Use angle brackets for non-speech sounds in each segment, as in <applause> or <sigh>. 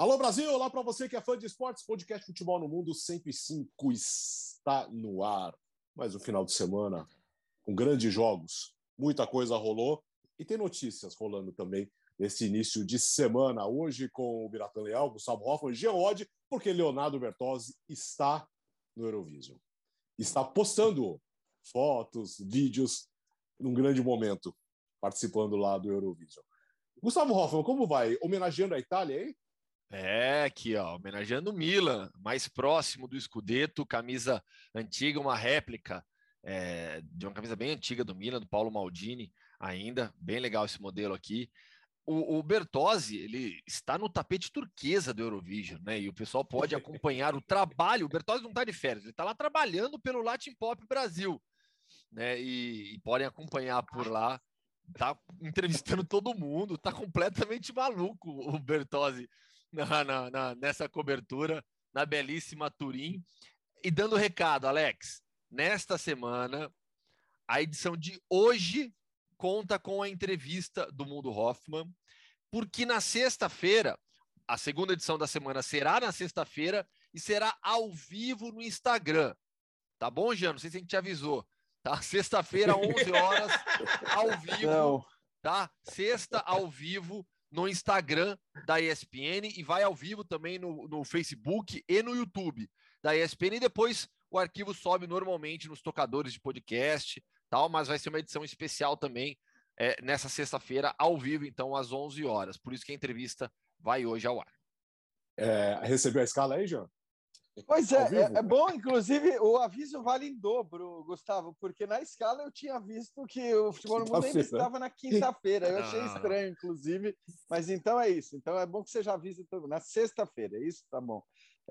Alô Brasil, olá para você que é fã de esportes, podcast Futebol no Mundo 105 está no ar. Mais um final de semana com grandes jogos, muita coisa rolou e tem notícias rolando também nesse início de semana. Hoje com o Biratan Leal, Gustavo Hoffmann e Geode, porque Leonardo Bertozzi está no Eurovision. Está postando fotos, vídeos num grande momento, participando lá do Eurovision. Gustavo Hoffmann, como vai? Homenageando a Itália, hein? É, aqui, ó, homenageando o Milan, mais próximo do Scudetto, camisa antiga, uma réplica é, de uma camisa bem antiga do Milan, do Paulo Maldini, ainda, bem legal esse modelo aqui. O, o Bertozzi, ele está no tapete turquesa do Eurovision, né? E o pessoal pode acompanhar o trabalho. O Bertozzi não está de férias, ele está lá trabalhando pelo Latin Pop Brasil, né? E, e podem acompanhar por lá. Tá entrevistando todo mundo, tá completamente maluco o Bertozzi na, na, na, nessa cobertura, na belíssima Turim. E dando recado, Alex, nesta semana, a edição de hoje conta com a entrevista do Mundo Hoffman, porque na sexta-feira, a segunda edição da semana será na sexta-feira e será ao vivo no Instagram. Tá bom, Jean? Não sei se a gente te avisou. Tá? <laughs> Sexta-feira, 11 horas, ao <laughs> vivo. Não. Tá? Sexta, ao vivo, no Instagram da ESPN e vai ao vivo também no, no Facebook e no YouTube da ESPN. E depois o arquivo sobe normalmente nos tocadores de podcast, tal, mas vai ser uma edição especial também é, nessa sexta-feira, ao vivo, então, às 11 horas. Por isso que a entrevista vai hoje ao ar. É, recebeu a escala aí, João? Pois é, é, é, bom, inclusive, o aviso vale em dobro, Gustavo, porque na escala eu tinha visto que o <laughs> futebol no mundo ainda estava na quinta-feira. Eu achei estranho, inclusive, mas então é isso. Então é bom que você já avise todo na sexta-feira, é isso? Tá bom.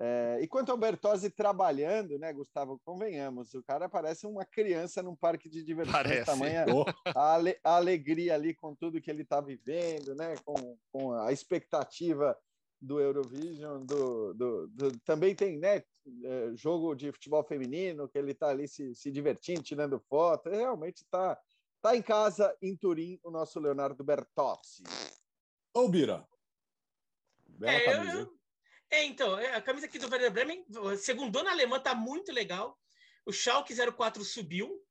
É, e quanto ao Bertozzi trabalhando, né, Gustavo? Convenhamos, o cara parece uma criança num parque de diversão. Parece. Tamanha a, ale, a alegria ali com tudo que ele está vivendo, né? Com, com a expectativa do Eurovision, do, do, do, também tem né, é, jogo de futebol feminino, que ele está ali se, se divertindo, tirando foto. Realmente está tá em casa, em Turim, o nosso Leonardo Bertozzi. Ô, Bira. Bela é, camisa. Eu, é, então, é, a camisa aqui do Werder Bremen, segundo na alemã, está muito legal. O Schalke 04 subiu,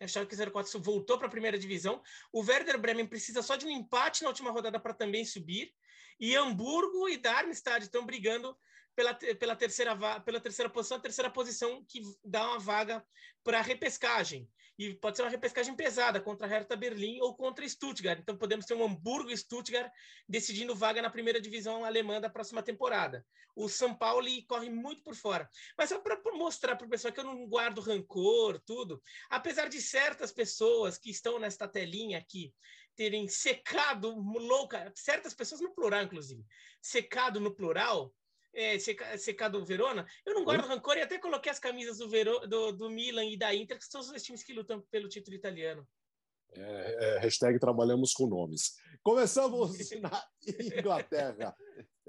o Schalke 04 voltou para a primeira divisão. O Werder Bremen precisa só de um empate na última rodada para também subir. E Hamburgo e Darmstadt estão brigando pela, pela, terceira, pela terceira posição, a terceira posição que dá uma vaga para repescagem. E pode ser uma repescagem pesada contra a Hertha Berlim ou contra Stuttgart. Então podemos ter um Hamburgo e Stuttgart decidindo vaga na primeira divisão alemã da próxima temporada. O São Paulo corre muito por fora. Mas só para mostrar para o pessoal que eu não guardo rancor, tudo. Apesar de certas pessoas que estão nesta telinha aqui terem secado louca, certas pessoas no plural, inclusive, secado no plural, é, secado Verona, eu não guardo Oi? rancor e até coloquei as camisas do, Vero, do, do Milan e da Inter, que são os dois times que lutam pelo título italiano. É, é, hashtag trabalhamos com nomes. Começamos <laughs> na Inglaterra.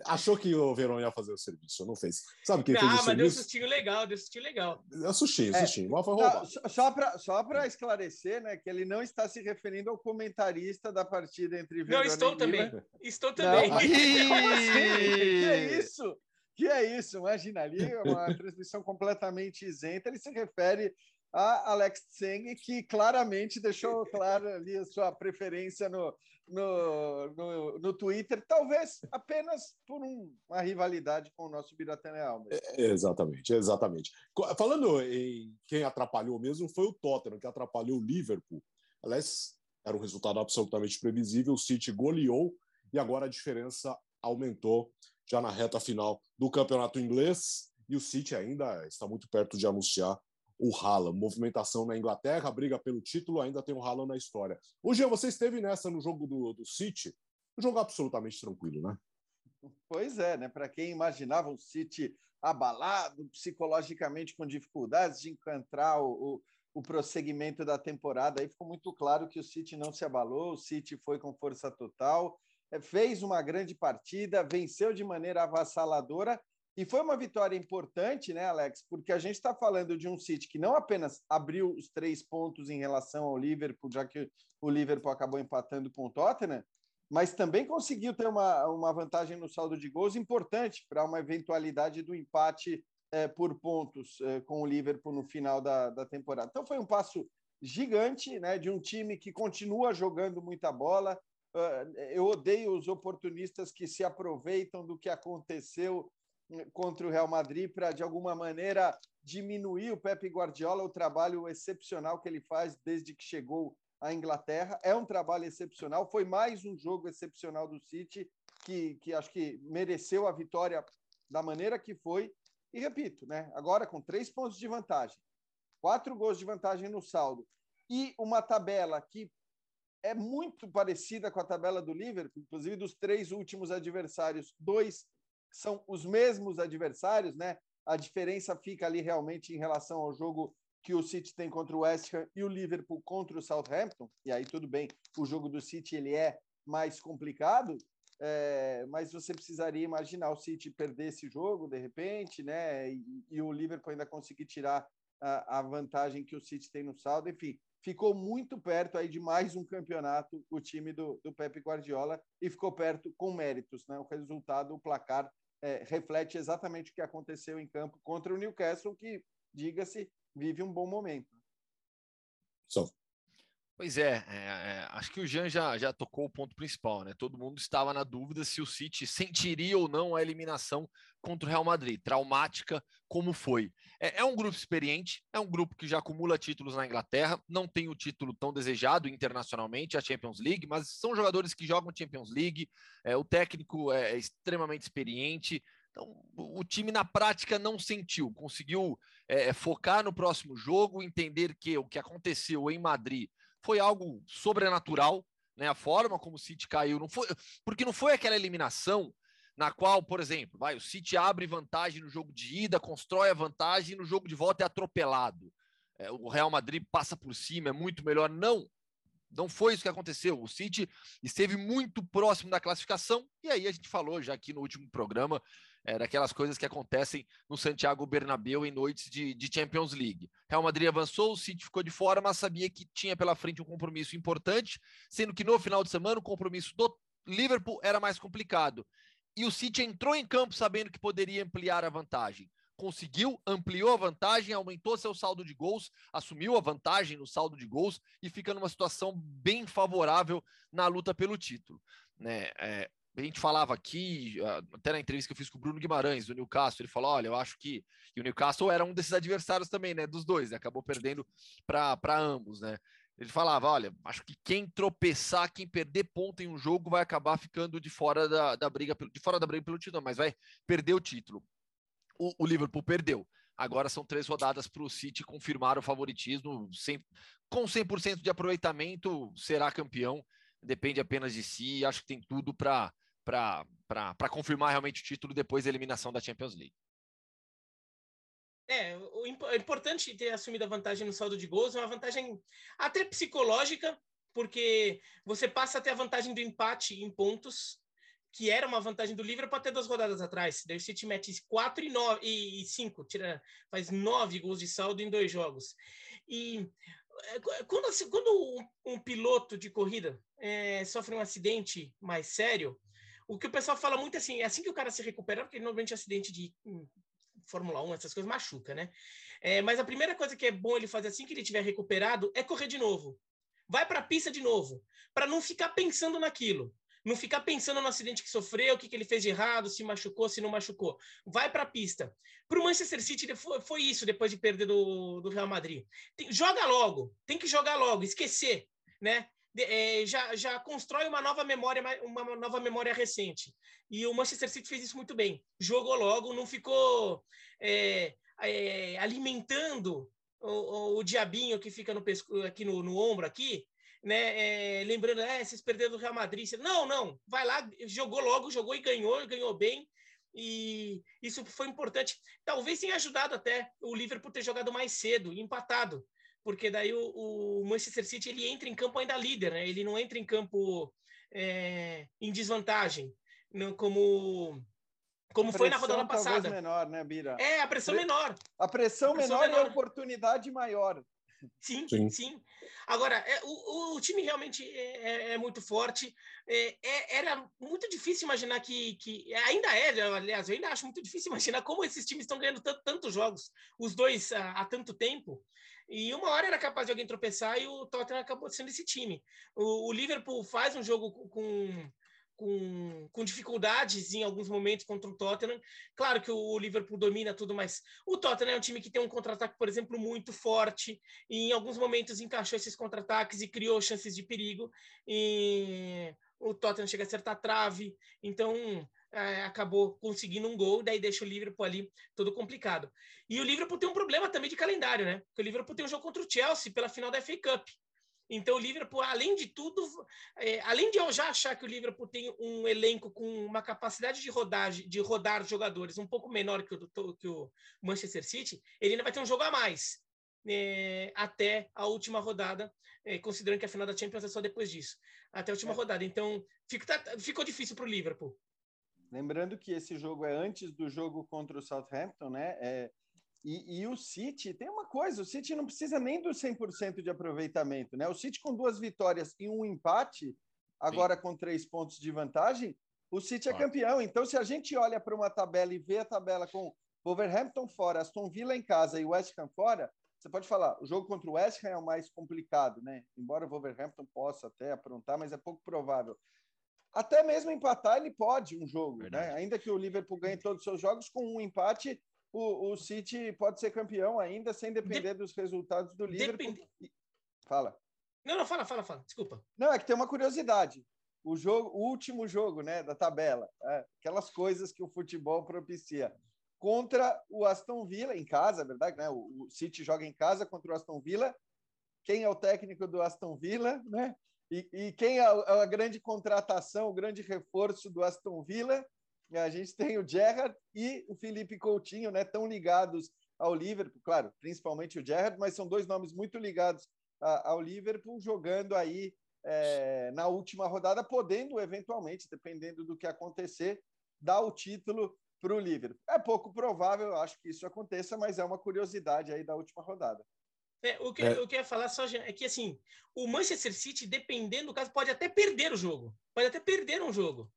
Achou que o Verão ia fazer o serviço, não fez. Sabe quem ah, fez o serviço? Ah, mas deu sustinho legal, deu sustinho legal. Deu sustinho, é, sustinho. Mas foi roubado. Só para só esclarecer, né, que ele não está se referindo ao comentarista da partida entre Verão Não, estou também. Estou também. <laughs> Não. <laughs> que é isso? Que é isso? Imagina ali, uma <laughs> transmissão completamente isenta. Ele se refere a Alex Tseng, que claramente deixou clara ali a sua preferência no, no, no, no Twitter, talvez apenas por um, uma rivalidade com o nosso Birateneal. É, exatamente, exatamente. Falando em quem atrapalhou mesmo, foi o Tottenham, que atrapalhou o Liverpool. Aliás, era um resultado absolutamente previsível, o City goleou e agora a diferença aumentou já na reta final do campeonato inglês e o City ainda está muito perto de anunciar o Haaland. Movimentação na Inglaterra, briga pelo título, ainda tem o Haaland na história. O Jean, você esteve nessa no jogo do, do City, um jogo absolutamente tranquilo, né? Pois é, né? Para quem imaginava o City abalado, psicologicamente com dificuldades de encontrar o, o, o, prosseguimento da temporada, aí ficou muito claro que o City não se abalou, o City foi com força total, é, fez uma grande partida, venceu de maneira avassaladora e foi uma vitória importante, né, Alex? Porque a gente está falando de um City que não apenas abriu os três pontos em relação ao Liverpool, já que o Liverpool acabou empatando com o Tottenham, mas também conseguiu ter uma, uma vantagem no saldo de gols importante para uma eventualidade do empate é, por pontos é, com o Liverpool no final da, da temporada. Então foi um passo gigante né, de um time que continua jogando muita bola. Uh, eu odeio os oportunistas que se aproveitam do que aconteceu contra o Real Madrid para, de alguma maneira, diminuir o Pepe Guardiola, o trabalho excepcional que ele faz desde que chegou à Inglaterra. É um trabalho excepcional. Foi mais um jogo excepcional do City, que, que acho que mereceu a vitória da maneira que foi. E repito, né, agora com três pontos de vantagem, quatro gols de vantagem no saldo e uma tabela que é muito parecida com a tabela do Liverpool, inclusive dos três últimos adversários, dois são os mesmos adversários, né? A diferença fica ali realmente em relação ao jogo que o City tem contra o West Ham e o Liverpool contra o Southampton. E aí tudo bem, o jogo do City ele é mais complicado, é, mas você precisaria imaginar o City perder esse jogo de repente, né? E, e o Liverpool ainda conseguir tirar a, a, vantagem que o City tem no saldo. Enfim, ficou muito perto aí de mais um campeonato o time do, do Pepe Guardiola e ficou perto com méritos, né? O resultado, o placar é, reflete exatamente o que aconteceu em campo contra o Newcastle, que, diga-se, vive um bom momento. Pois é, é, é, acho que o Jean já, já tocou o ponto principal, né? Todo mundo estava na dúvida se o City sentiria ou não a eliminação contra o Real Madrid, traumática como foi. É, é, um grupo experiente, é um grupo que já acumula títulos na Inglaterra, não tem o título tão desejado internacionalmente, a Champions League, mas são jogadores que jogam Champions League, é, o técnico é, é extremamente experiente, então, o time na prática não sentiu, conseguiu é, focar no próximo jogo, entender que o que aconteceu em Madrid foi algo sobrenatural, né? A forma como o City caiu não foi, porque não foi aquela eliminação na qual, por exemplo, vai, o City abre vantagem no jogo de ida, constrói a vantagem e no jogo de volta é atropelado. É, o Real Madrid passa por cima, é muito melhor. Não, não foi isso que aconteceu. O City esteve muito próximo da classificação, e aí a gente falou já aqui no último programa é, daquelas coisas que acontecem no Santiago Bernabéu em noites de, de, Champions League. Real Madrid avançou, o City ficou de fora, mas sabia que tinha pela frente um compromisso importante, sendo que no final de semana o compromisso do Liverpool era mais complicado. E o City entrou em campo sabendo que poderia ampliar a vantagem. Conseguiu, ampliou a vantagem, aumentou seu saldo de gols, assumiu a vantagem no saldo de gols e fica numa situação bem favorável na luta pelo título. Né? É, a gente falava aqui, até na entrevista que eu fiz com o Bruno Guimarães, do Newcastle, ele falou: olha, eu acho que. E o Newcastle era um desses adversários também, né? Dos dois, né? acabou perdendo para ambos, né? Ele falava: olha, acho que quem tropeçar, quem perder ponto em um jogo, vai acabar ficando de fora da, da briga, de fora da briga pelo título, mas vai perder o título. O, o Liverpool perdeu. Agora são três rodadas para o City confirmar o favoritismo. Sem, com 100% de aproveitamento, será campeão. Depende apenas de si. Acho que tem tudo para para confirmar realmente o título depois da eliminação da Champions League. É, o, é importante ter assumido a vantagem no saldo de gols, é uma vantagem até psicológica, porque você passa a ter a vantagem do empate em pontos, que era uma vantagem do Liverpool até duas rodadas atrás. Daí o City mete 4 e 9 e 5, tira, faz 9 gols de saldo em dois jogos. E é, quando, quando um, um piloto de corrida é, sofre um acidente mais sério, o que o pessoal fala muito assim, é assim que o cara se recupera, porque normalmente acidente de hum, Fórmula 1, essas coisas machuca, né? É, mas a primeira coisa que é bom ele fazer assim que ele tiver recuperado é correr de novo. Vai para a pista de novo, para não ficar pensando naquilo. Não ficar pensando no acidente que sofreu, o que, que ele fez de errado, se machucou, se não machucou. Vai para a pista. Para o Manchester City foi, foi, isso depois de perder do, do Real Madrid. Tem, joga logo, tem que jogar logo, esquecer, né? É, já, já constrói uma nova memória, uma nova memória recente. E o Manchester City fez isso muito bem. Jogou logo, não ficou é, é, alimentando o, o, o, diabinho que fica no pesco, aqui no, no ombro aqui, né? É, lembrando, é, vocês perderam do Real Madrid. Não, não, vai lá, jogou logo, jogou e ganhou, ganhou bem. E isso foi importante. Talvez tenha ajudado até o Liverpool ter jogado mais cedo, empatado porque daí o, o, Manchester City ele entra em campo ainda líder, né? Ele não entra em campo é, em desvantagem, não, como como foi na rodada passada. menor, né, Bira? É, a pressão Pre... menor. A pressão, a pressão menor, menor, e a oportunidade maior. Sim, sim. sim. Agora, é, o, o, time realmente é, é, é muito forte. É, é, era muito difícil imaginar que, que. Ainda é, aliás, eu ainda acho muito difícil <laughs> imaginar como esses times estão ganhando tantos jogos, os dois há, há, tanto tempo. E uma hora era capaz de alguém tropeçar e o Tottenham acabou sendo esse time. O, o Liverpool faz um jogo com com, com dificuldades em alguns momentos contra o Tottenham. Claro que o Liverpool domina tudo, mas o Tottenham é um time que tem um contra-ataque, por exemplo, muito forte, e em alguns momentos encaixou esses contra-ataques e criou chances de perigo. E o Tottenham chega a acertar a trave, então acabou conseguindo um gol, daí deixa o Liverpool ali todo complicado. E o Liverpool tem um problema também de calendário, né? Porque o Liverpool tem um jogo contra o Chelsea pela final da FA Cup. Então, o Liverpool, além de tudo, é, além de eu já achar que o Liverpool tem um elenco com uma capacidade de rodagem, de rodar jogadores um pouco menor que o, que o Manchester City, ele ainda vai ter um jogo a mais é, até a última rodada, é, considerando que a final da Champions é só depois disso, até a última é. rodada. Então, fica, tá, ficou difícil para o Liverpool. Lembrando que esse jogo é antes do jogo contra o Southampton, né? É, e, e, o City tem uma coisa: o City não precisa nem do 100% de aproveitamento, né? O City com duas vitórias e um empate, agora Sim. com três pontos de vantagem, o City é campeão. Então, se a gente olha para uma tabela e vê a tabela com Wolverhampton fora, Aston Villa em casa e West Ham fora, você pode falar, o jogo contra o West Ham é o mais complicado, né? Embora o Wolverhampton possa até aprontar, mas é pouco provável. Até mesmo empatar, ele pode um jogo, né? Verdade. né? Ainda que o Liverpool ganhe todos os seus jogos, com um empate, o, o City pode ser campeão ainda sem depender dos resultados do Liverpool. Depende... Fala. Não, não, fala, fala, fala. Desculpa. Não, é que tem uma curiosidade. O jogo, o último jogo, né, da tabela, é, aquelas coisas que o futebol propicia. Contra o Aston Villa em casa, é verdade, né? O, o City joga em casa contra o Aston Villa. Quem é o técnico do Aston Villa, né? E, e quem é a, a grande contratação, o grande reforço do Aston Villa? A gente tem o Gerrard e o Felipe Coutinho, né, tão ligados ao Liverpool, claro, principalmente o Gerrard, mas são dois nomes muito ligados a, ao Liverpool, jogando aí é, na última rodada, podendo eventualmente, dependendo do que acontecer, dar o título para o Liverpool. É pouco provável, eu acho que isso aconteça, mas é uma curiosidade aí da última rodada. É, o, que, é. eu queria falar só é que assim, o Manchester City, dependendo do caso, pode até perder o jogo. Pode até perder um jogo.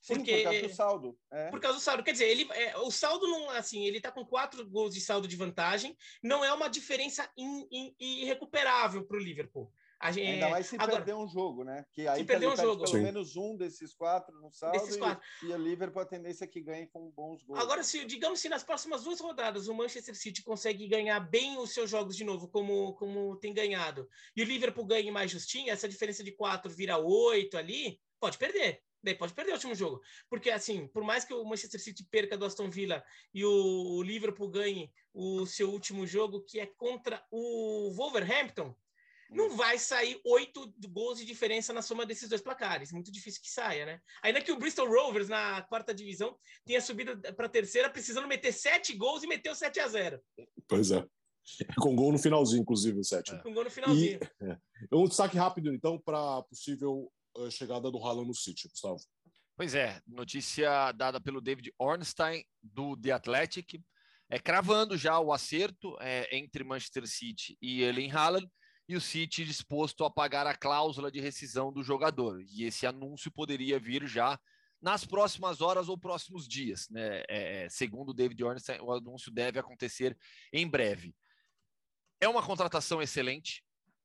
Sim, porque, por causa do saldo. É. Por causa do saldo. Quer dizer, ele, é, o saldo não, assim, ele tá com quatro gols de saldo de vantagem, não é uma diferença in, in, irrecuperável para o Liverpool. Gente, Ainda mais se agora, perder um jogo, né? Que aí se perder um jogo. pelo Sim. menos um desses quatro no saldo desses quatro. E, e o Liverpool a tendência é que ganhe com bons gols. Agora, se digamos se nas próximas duas rodadas o Manchester City consegue ganhar bem os seus jogos de novo, como, como tem ganhado, e o Liverpool ganhe mais justinho, essa diferença de quatro vira oito ali, pode perder. Daí pode perder o último jogo. Porque, assim, por mais que o Manchester City perca do Aston Villa e o Liverpool ganhe o seu último jogo, que é contra o Wolverhampton, não vai sair oito gols de diferença na soma desses dois placares. Muito difícil que saia, né? Ainda que o Bristol Rovers, na quarta divisão, tenha subido para a terceira, precisando meter sete gols e meteu 7 a 0 Pois é. <laughs> Com gol no finalzinho, inclusive, o sétimo. Com gol no finalzinho. E, é. Um destaque rápido, então, para possível a chegada do Haaland no City, Gustavo. Pois é, notícia dada pelo David Ornstein, do The Athletic, é, cravando já o acerto é, entre Manchester City e Erling Haaland, e o City disposto a pagar a cláusula de rescisão do jogador. E esse anúncio poderia vir já nas próximas horas ou próximos dias. Né? É, é segundo David Ornstein, o anúncio deve acontecer em breve. É uma contratação excelente,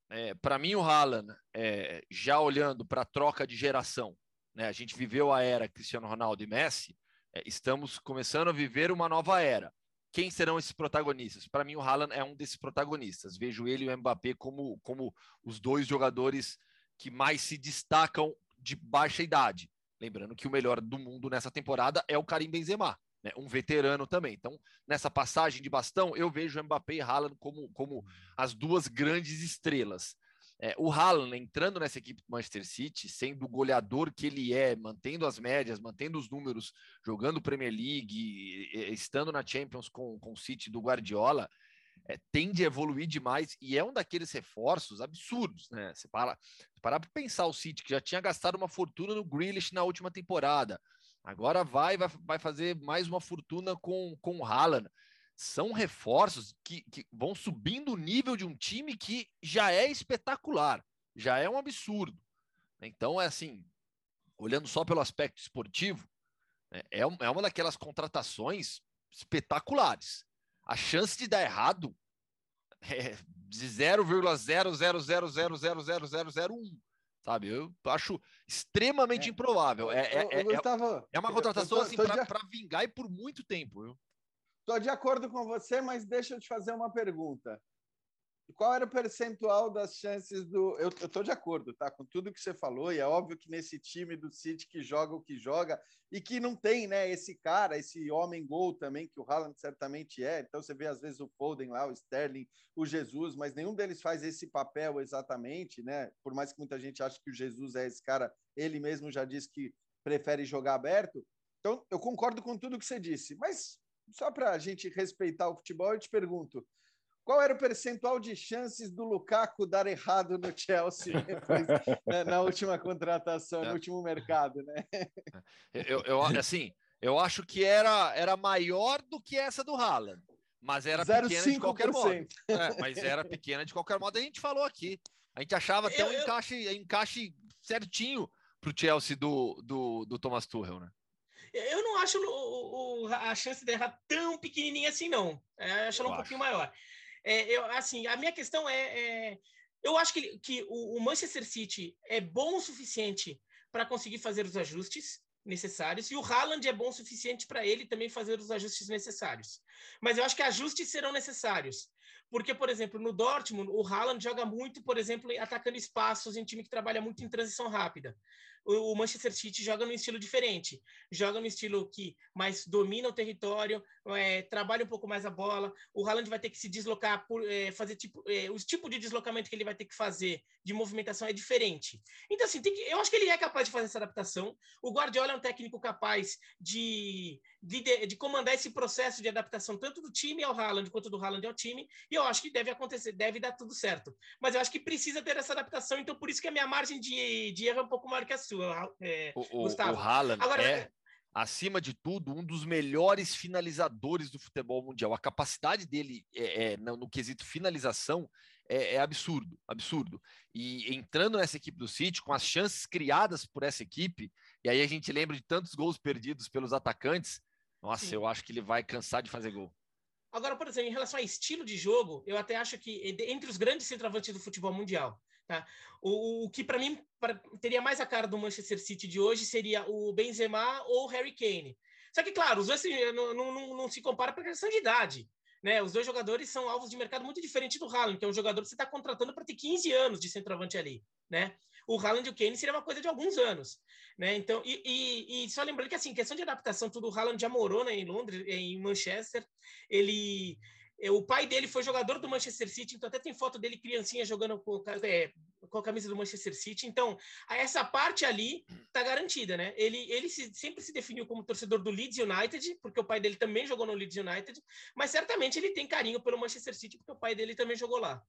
é, para mim, o Haaland, é, já olhando para a troca de geração, né, a gente viveu a era Cristiano Ronaldo e Messi, é, estamos começando a viver uma nova era. Quem serão esses protagonistas? Para mim, o Haaland é um desses protagonistas. Vejo ele e o Mbappé como, como os dois jogadores que mais se destacam de baixa idade. Lembrando que o melhor do mundo nessa temporada é o Karim Benzema né, um veterano também. Então, nessa passagem de bastão, eu vejo Mbappé e Haaland como, como as duas grandes estrelas. É, o Haaland entrando nessa equipe do Manchester City, sendo o goleador que ele é, mantendo as médias, mantendo os números, jogando Premier League, estando na Champions com, com o City do Guardiola, é, tende a evoluir demais e é um daqueles reforços absurdos, né? Você para para pensar o City que já tinha gastado uma fortuna no Grealish na última temporada, Agora vai, vai, vai fazer mais uma fortuna com, com o Haaland. São reforços que, que vão subindo o nível de um time que já é espetacular, já é um absurdo. Então, é assim, olhando só pelo aspecto esportivo, né, é, é uma daquelas contratações espetaculares. A chance de dar errado <laughs> é de 0,000000001 sabe? Eu acho extremamente é. improvável. É, é, é, é, uma contratação assim, para vingar e por muito tempo. Viu? Estou de acordo com você, mas deixa eu te fazer uma pergunta. Qual era o percentual das chances do. Eu estou de acordo, tá? Com tudo que você falou, e é óbvio que nesse time do City que joga o que joga, e que não tem, né, esse cara, esse homem gol também, que o Haaland certamente é. Então você vê, às vezes, o Foden lá, o Sterling, o Jesus, mas nenhum deles faz esse papel exatamente, né? Por mais que muita gente ache que o Jesus é esse cara, ele mesmo já disse que prefere jogar aberto. Então, eu concordo com tudo que você disse, mas só para a gente respeitar o futebol, eu te pergunto: qual era o percentual de chances do Lukaku dar errado no <laughs> Chelsea depois, né, na última contratação, no é. último mercado, né? Eu, eu, assim, eu acho que era, era maior do que essa do Haaland, mas era 0, pequena 5%. de qualquer modo. É, mas era pequena de qualquer modo. A gente falou aqui. A gente achava até um encaixe, encaixe certinho para o Chelsea do, do, do Thomas Tuchel, né? Eu não acho o, o, a chance de errar tão pequenininha assim, não. É, acho ela um acho. pouquinho maior. É, eu, assim, a minha questão é, é eu acho que, que o, o, Manchester City é bom o suficiente para conseguir fazer os ajustes necessários e o Haaland é bom o suficiente para ele também fazer os ajustes necessários. Mas eu acho que ajustes serão necessários. Porque, por exemplo, no Dortmund, o Haaland joga muito, por exemplo, atacando espaços em time que trabalha muito em transição rápida o Manchester City joga num estilo diferente, joga no estilo que mais domina o território, é, trabalha um pouco mais a bola. O Haaland vai ter que se deslocar por é, fazer tipo é, o tipo de deslocamento que ele vai ter que fazer de movimentação é diferente. Então assim, que, eu acho que ele é capaz de fazer essa adaptação. O Guardiola é um técnico capaz de de, de, comandar esse processo de adaptação tanto do time ao Haaland quanto do Haaland ao time, e eu acho que deve acontecer, deve dar tudo certo. Mas eu acho que precisa ter essa adaptação, então por isso que a minha margem de, de erro é um pouco maior que a sua, é, o, Gustavo. O Haaland Agora, é, acima de tudo, um dos melhores finalizadores do futebol mundial. A capacidade dele é, é no, no, quesito finalização é, é, absurdo, absurdo. E entrando nessa equipe do City, com as chances criadas por essa equipe, e aí a gente lembra de tantos gols perdidos pelos atacantes, nossa, Sim. eu acho que ele vai cansar de fazer gol. Agora, por exemplo, em relação a estilo de jogo, eu até acho que entre os grandes centroavantes do futebol mundial, tá? o, o que para mim pra, teria mais a cara do Manchester City de hoje seria o Benzema ou o Harry Kane. Só que, claro, os dois assim, não, não, não se compara por questão de idade. Né? Os dois jogadores são alvos de mercado muito diferente do Haaland, que é um jogador que você está contratando para ter 15 anos de centroavante ali. Né? O Haaland e o Kane seria uma coisa de alguns anos. Né? Então, e, e, e, só lembrando que assim, questão de adaptação, tudo o Haaland já morou né, em Londres, em Manchester. Ele, é, o pai dele foi jogador do Manchester City, então até tem foto dele criancinha jogando com, é, com a camisa do Manchester City. Então, essa parte ali tá garantida, né? Ele, ele se, sempre se definiu como torcedor do Leeds United, porque o pai dele também jogou no Leeds United, mas certamente ele tem carinho pelo Manchester City, porque o pai dele também jogou lá.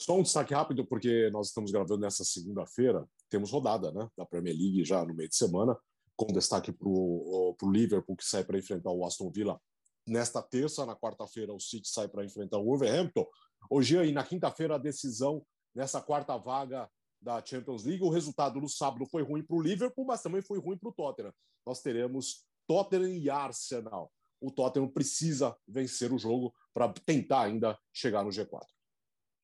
Só um destaque rápido, porque nós estamos gravando nessa segunda-feira, temos rodada né, da Premier League já no meio de semana, com destaque para o Liverpool, que sai para enfrentar o Aston Villa nesta terça. Na quarta-feira, o City sai para enfrentar o Wolverhampton. Hoje, aí, na quinta-feira, a decisão nessa quarta vaga da Champions League. O resultado no sábado foi ruim para o Liverpool, mas também foi ruim para o Tottenham. Nós teremos Tottenham e Arsenal. O Tottenham precisa vencer o jogo para tentar ainda chegar no G4.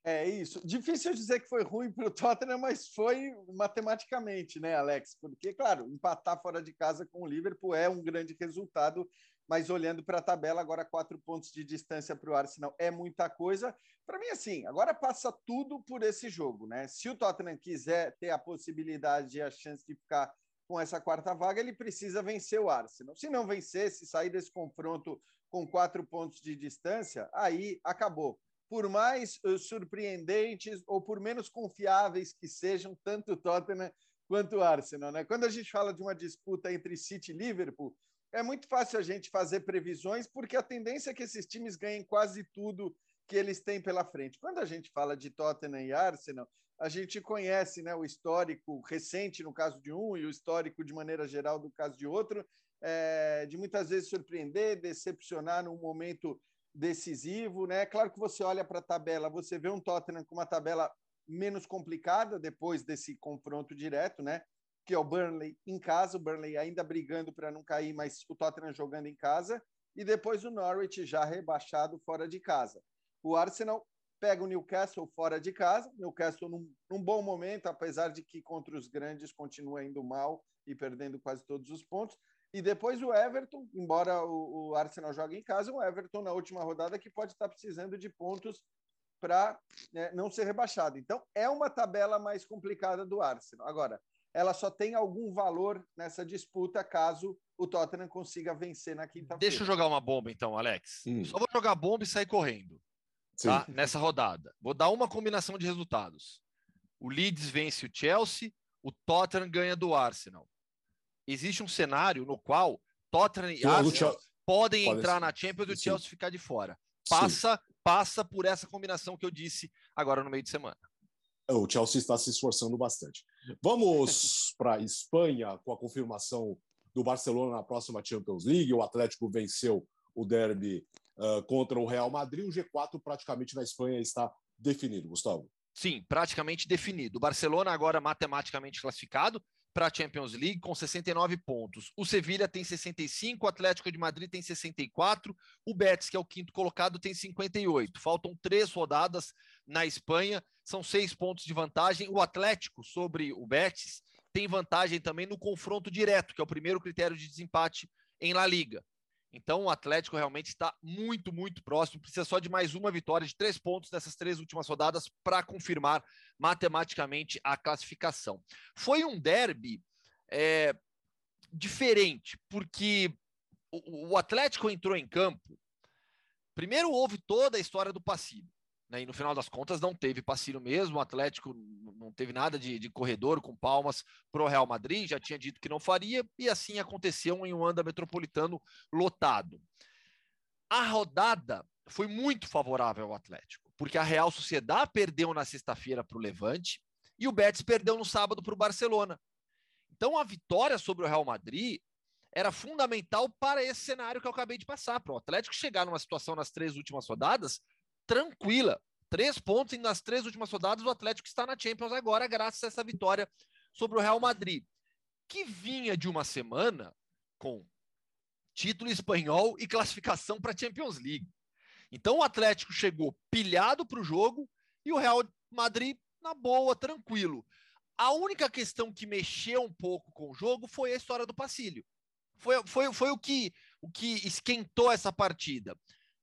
É isso. Difícil dizer que foi ruim para o Tottenham, mas foi matematicamente, né, Alex? Porque, claro, empatar fora de casa com o Liverpool é um grande resultado, mas olhando para a tabela, agora quatro pontos de distância para o Arsenal é muita coisa. Para mim, assim, agora passa tudo por esse jogo, né? Se o Tottenham quiser ter a possibilidade e a chance de ficar com essa quarta vaga, ele precisa vencer o Arsenal. Se não vencer, se sair desse confronto com quatro pontos de distância, aí acabou por mais uh, surpreendentes ou por menos confiáveis que sejam tanto o Tottenham quanto o Arsenal. Né? Quando a gente fala de uma disputa entre City e Liverpool, é muito fácil a gente fazer previsões, porque a tendência é que esses times ganhem quase tudo que eles têm pela frente. Quando a gente fala de Tottenham e Arsenal, a gente conhece né, o histórico recente no caso de um e o histórico de maneira geral do caso de outro, é, de muitas vezes surpreender, decepcionar num momento decisivo, né? Claro que você olha para a tabela, você vê um Tottenham com uma tabela menos complicada depois desse confronto direto, né? Que é o Burnley em casa, o Burnley ainda brigando para não cair, mas o Tottenham jogando em casa, e depois o Norwich já rebaixado fora de casa. O Arsenal pega o Newcastle fora de casa, Newcastle num, num bom momento, apesar de que contra os grandes continua indo mal e perdendo quase todos os pontos. E depois o Everton, embora o, o Arsenal jogue em casa, o Everton na última rodada que pode estar precisando de pontos para né, não ser rebaixado. Então, é uma tabela mais complicada do Arsenal. Agora, ela só tem algum valor nessa disputa caso o Tottenham consiga vencer na quinta-feira. Deixa eu jogar uma bomba, então, Alex. Hum. Só vou jogar bomba e sair correndo tá? nessa rodada. Vou dar uma combinação de resultados. O Leeds vence o Chelsea, o Tottenham ganha do Arsenal. Existe um cenário no qual Tottenham e Arsenal podem entrar na Champions e o Chelsea ficar de fora. Passa passa por essa combinação que eu disse agora no meio de semana. O Chelsea está se esforçando bastante. Vamos <laughs> para a Espanha com a confirmação do Barcelona na próxima Champions League. O Atlético venceu o derby uh, contra o Real Madrid. O G4 praticamente na Espanha está definido, Gustavo. Sim, praticamente definido. O Barcelona agora matematicamente classificado, para a Champions League com 69 pontos. O Sevilha tem 65, o Atlético de Madrid tem 64, o Betis, que é o quinto colocado, tem 58. Faltam três rodadas na Espanha, são seis pontos de vantagem. O Atlético sobre o Betis tem vantagem também no confronto direto, que é o primeiro critério de desempate em La Liga. Então o Atlético realmente está muito, muito próximo. Precisa só de mais uma vitória de três pontos nessas três últimas rodadas para confirmar matematicamente a classificação. Foi um derby é, diferente, porque o, o Atlético entrou em campo. Primeiro houve toda a história do passivo. Né? E no final das contas não teve passinho mesmo, o Atlético não teve nada de, de corredor com palmas para o Real Madrid, já tinha dito que não faria, e assim aconteceu em um anda metropolitano lotado. A rodada foi muito favorável ao Atlético, porque a Real Sociedade perdeu na sexta-feira para o Levante e o Betis perdeu no sábado para o Barcelona. Então a vitória sobre o Real Madrid era fundamental para esse cenário que eu acabei de passar, para o Atlético chegar numa situação nas três últimas rodadas tranquila. Três pontos nas três últimas rodadas. O Atlético está na Champions agora, graças a essa vitória sobre o Real Madrid, que vinha de uma semana com título espanhol e classificação para a Champions League. Então o Atlético chegou pilhado para o jogo e o Real Madrid na boa, tranquilo. A única questão que mexeu um pouco com o jogo foi a história do Pacílio. Foi, foi, foi o, que, o que esquentou essa partida.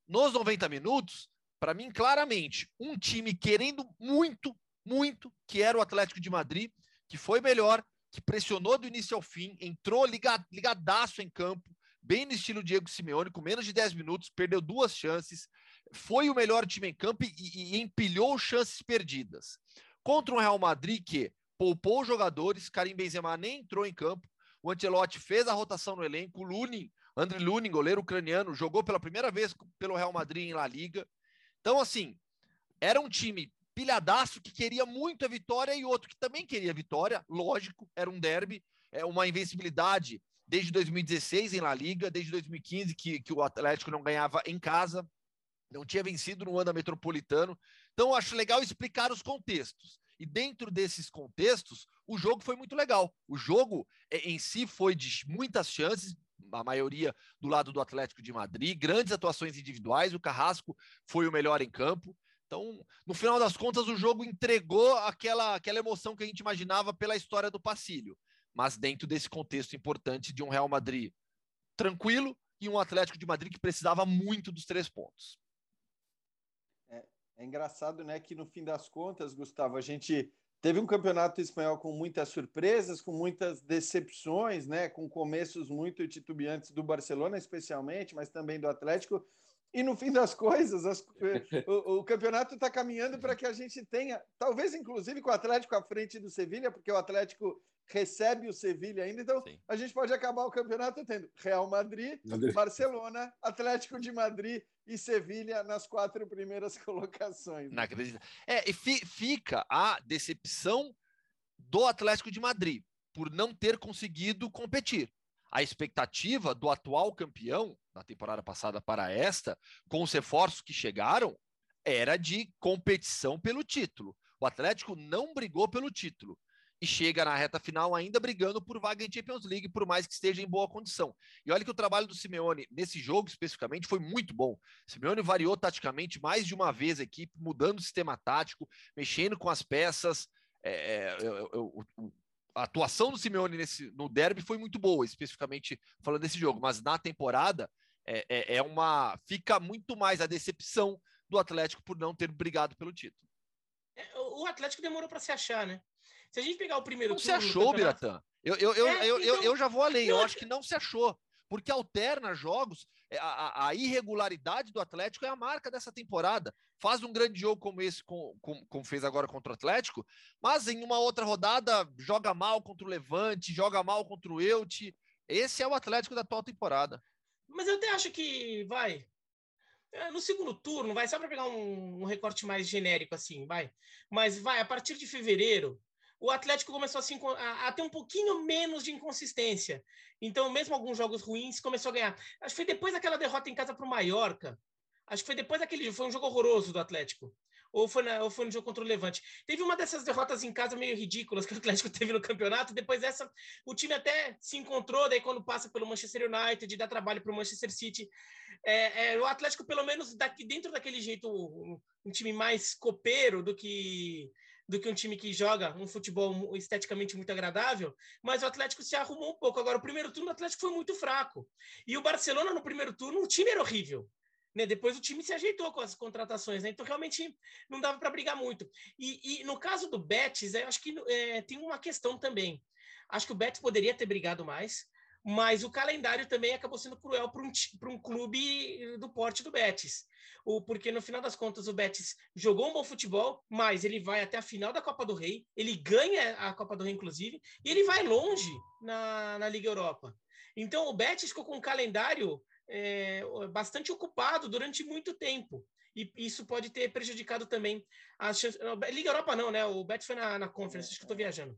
Nos 90 minutos, para mim, claramente, um time querendo muito, muito, que era o Atlético de Madrid, que foi melhor, que pressionou do início ao fim, entrou ligadaço em campo, bem no estilo Diego Simeone, com menos de 10 minutos, perdeu duas chances, foi o melhor time em campo e, e empilhou chances perdidas. Contra um Real Madrid que poupou os jogadores, Karim Benzema nem entrou em campo, o Ancelotti fez a rotação no elenco, o Lunin, André Lunin, goleiro ucraniano, jogou pela primeira vez pelo Real Madrid em La Liga, então, assim, era um time pilhadaço que queria muito a vitória e outro que também queria a vitória, lógico, era um derby, é uma invencibilidade desde 2016 em La Liga, desde 2015 que, que o Atlético não ganhava em casa, não tinha vencido no ano metropolitano. Então, acho legal explicar os contextos. E dentro desses contextos, o jogo foi muito legal. O jogo é, em si foi de muitas chances, a maioria do lado do Atlético de Madrid, grandes atuações individuais, o Carrasco foi o melhor em campo. Então, no final das contas, o jogo entregou aquela, aquela emoção que a gente imaginava pela história do Pacílio, mas dentro desse contexto importante de um Real Madrid tranquilo e um Atlético de Madrid que precisava muito dos três pontos. É, é engraçado, né, que no fim das contas, Gustavo, a gente Teve um campeonato espanhol com muitas surpresas, com muitas decepções, né? com começos muito titubeantes do Barcelona, especialmente, mas também do Atlético. E no fim das coisas, as, <laughs> o, o, campeonato está caminhando para que a gente tenha, talvez inclusive com o Atlético à frente do Sevilha, porque o Atlético recebe o Sevilha ainda, então Sim. a gente pode acabar o campeonato tendo Real Madrid, Madrid, Barcelona, Atlético de Madrid e Sevilha nas quatro primeiras <laughs> colocações. Não acredito. É, e fi, fica a decepção do Atlético de Madrid por não ter conseguido competir. A expectativa do atual campeão da temporada passada para esta, com os reforços que chegaram, era de competição pelo título. O Atlético não brigou pelo título e chega na reta final ainda brigando por vaga em Champions League, por mais que esteja em boa condição. E olha que o trabalho do Simeone nesse jogo especificamente foi muito bom. O Simeone variou taticamente mais de uma vez a equipe, mudando o sistema tático, mexendo com as peças. É, é, a atuação do Simeone nesse, no derby foi muito boa, especificamente falando desse jogo, mas na temporada é, é, é uma. fica muito mais a decepção do Atlético por não ter brigado pelo título. É, o Atlético demorou para se achar, né? Se a gente pegar o primeiro não se achou, Biratã. Eu, eu, eu, é, eu, então... eu, já vou além. Eu acho que não se achou. Porque alterna jogos. É, a, a, irregularidade do Atlético é a marca dessa temporada. Faz um grande jogo como esse, com, com, como fez agora contra o Atlético, mas em uma outra rodada joga mal contra o Levante, joga mal contra o Elche. Esse é o Atlético da atual temporada. Mas eu até acho que vai. É, no segundo turno, vai só para pegar um, um, recorte mais genérico assim, vai. Mas vai a partir de fevereiro, o Atlético começou assim, a, a, ter um pouquinho menos de inconsistência. Então, mesmo alguns jogos ruins, começou a ganhar. Acho que foi depois daquela derrota em casa para o Mallorca. Acho que foi depois daquele foi um jogo horroroso do Atlético. Ou foi, na, ou foi no jogo contra o Levante. Teve uma dessas derrotas em casa meio ridículas que o Atlético <laughs> teve no campeonato. Depois dessa, o time até se encontrou. Daí, quando passa pelo Manchester United, dá trabalho para o Manchester City. É, é, o Atlético, pelo menos daqui, dentro daquele jeito, um, um, time mais copeiro do que do que um time que joga um futebol esteticamente muito agradável, mas o Atlético se arrumou um pouco. Agora, o primeiro turno, o Atlético foi muito fraco. E o Barcelona, no primeiro turno, o time era horrível. Né? Depois o time se ajeitou com as contratações, né? então realmente não dava para brigar muito. E, e, no caso do Betis, eu acho que é, tem uma questão também. Acho que o Betis poderia ter brigado mais mas o calendário também acabou sendo cruel para um, um clube do porte do Betis. O, porque no final das contas o Betis jogou um bom futebol, mas ele vai até a final da Copa do Rei, ele ganha a Copa do Rei, inclusive, e ele vai longe na, na Liga Europa. Então o Betis ficou com um calendário é, bastante ocupado durante muito tempo. E isso pode ter prejudicado também a chance. Liga Europa não, né? O Betis foi na, na Conference, acho que estou viajando.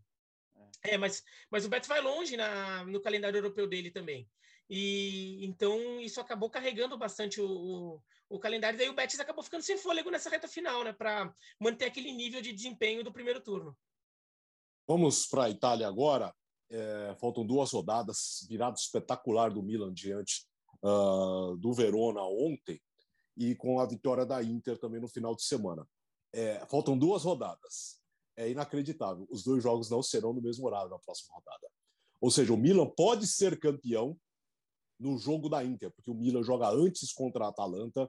É, mas, mas o Betis vai longe na, no calendário europeu dele também. E então isso acabou carregando bastante o, o, o calendário. Daí o Betis acabou ficando sem fôlego nessa reta final, né? Para manter aquele nível de desempenho do primeiro turno. Vamos para a Itália agora. É, faltam duas rodadas. Virado espetacular do Milan diante uh, do Verona ontem e com a vitória da Inter também no final de semana. É, faltam duas rodadas é inacreditável. Os dois jogos não serão no mesmo horário na próxima rodada. Ou seja, o Milan pode ser campeão no jogo da Inter, porque o Milan joga antes contra a Atalanta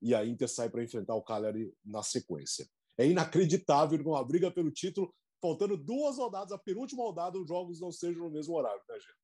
e a Inter sai para enfrentar o Cagliari na sequência. É inacreditável numa briga pelo título, faltando duas rodadas, a penúltima rodada, os jogos não sejam no mesmo horário, né, gente?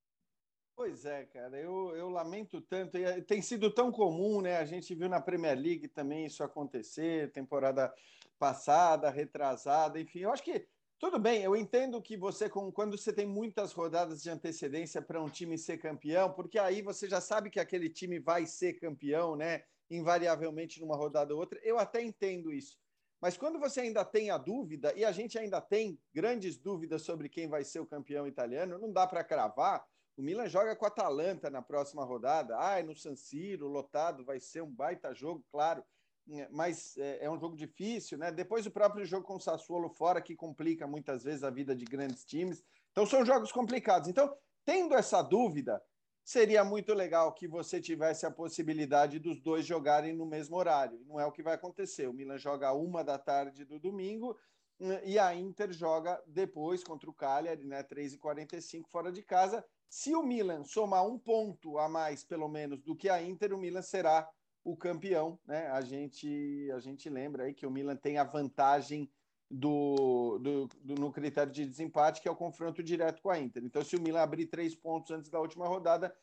Pois é, cara, eu, eu lamento tanto. Eh, tem sido tão comum, né? A gente viu na Premier League também isso acontecer, temporada passada, retrasada, enfim. Eu acho que tudo bem, eu entendo que você, quando você tem muitas rodadas de antecedência para um time ser campeão, porque aí você já sabe que aquele time vai ser campeão, né? Invariavelmente numa rodada ou outra. Eu até entendo isso. Mas quando você ainda tem a dúvida, e a gente ainda tem grandes dúvidas sobre quem vai ser o campeão italiano, não dá para cravar. O Milan joga com a Atalanta na próxima rodada. Ai, no San Siro, lotado, vai ser um baita jogo, claro. É, mas é, é, um jogo difícil, né? Depois o próprio jogo com o Sassuolo fora, que complica muitas vezes a vida de grandes times. Então são jogos complicados. Então, tendo essa dúvida, seria muito legal que você tivesse a possibilidade dos dois jogarem no mesmo horário. Não é o que vai acontecer. O Milan joga uma da tarde do domingo hum, e a Inter joga depois contra o Cagliari, né? 3h45 fora de casa. Se o Milan somar um ponto a mais, pelo menos, do que a Inter, o Milan será o campeão, né? A gente, a gente lembra aí que o Milan tem a vantagem do, do, do, no critério de desempate, que é o confronto direto com a Inter. Então, se o Milan abrir três pontos antes da última rodada,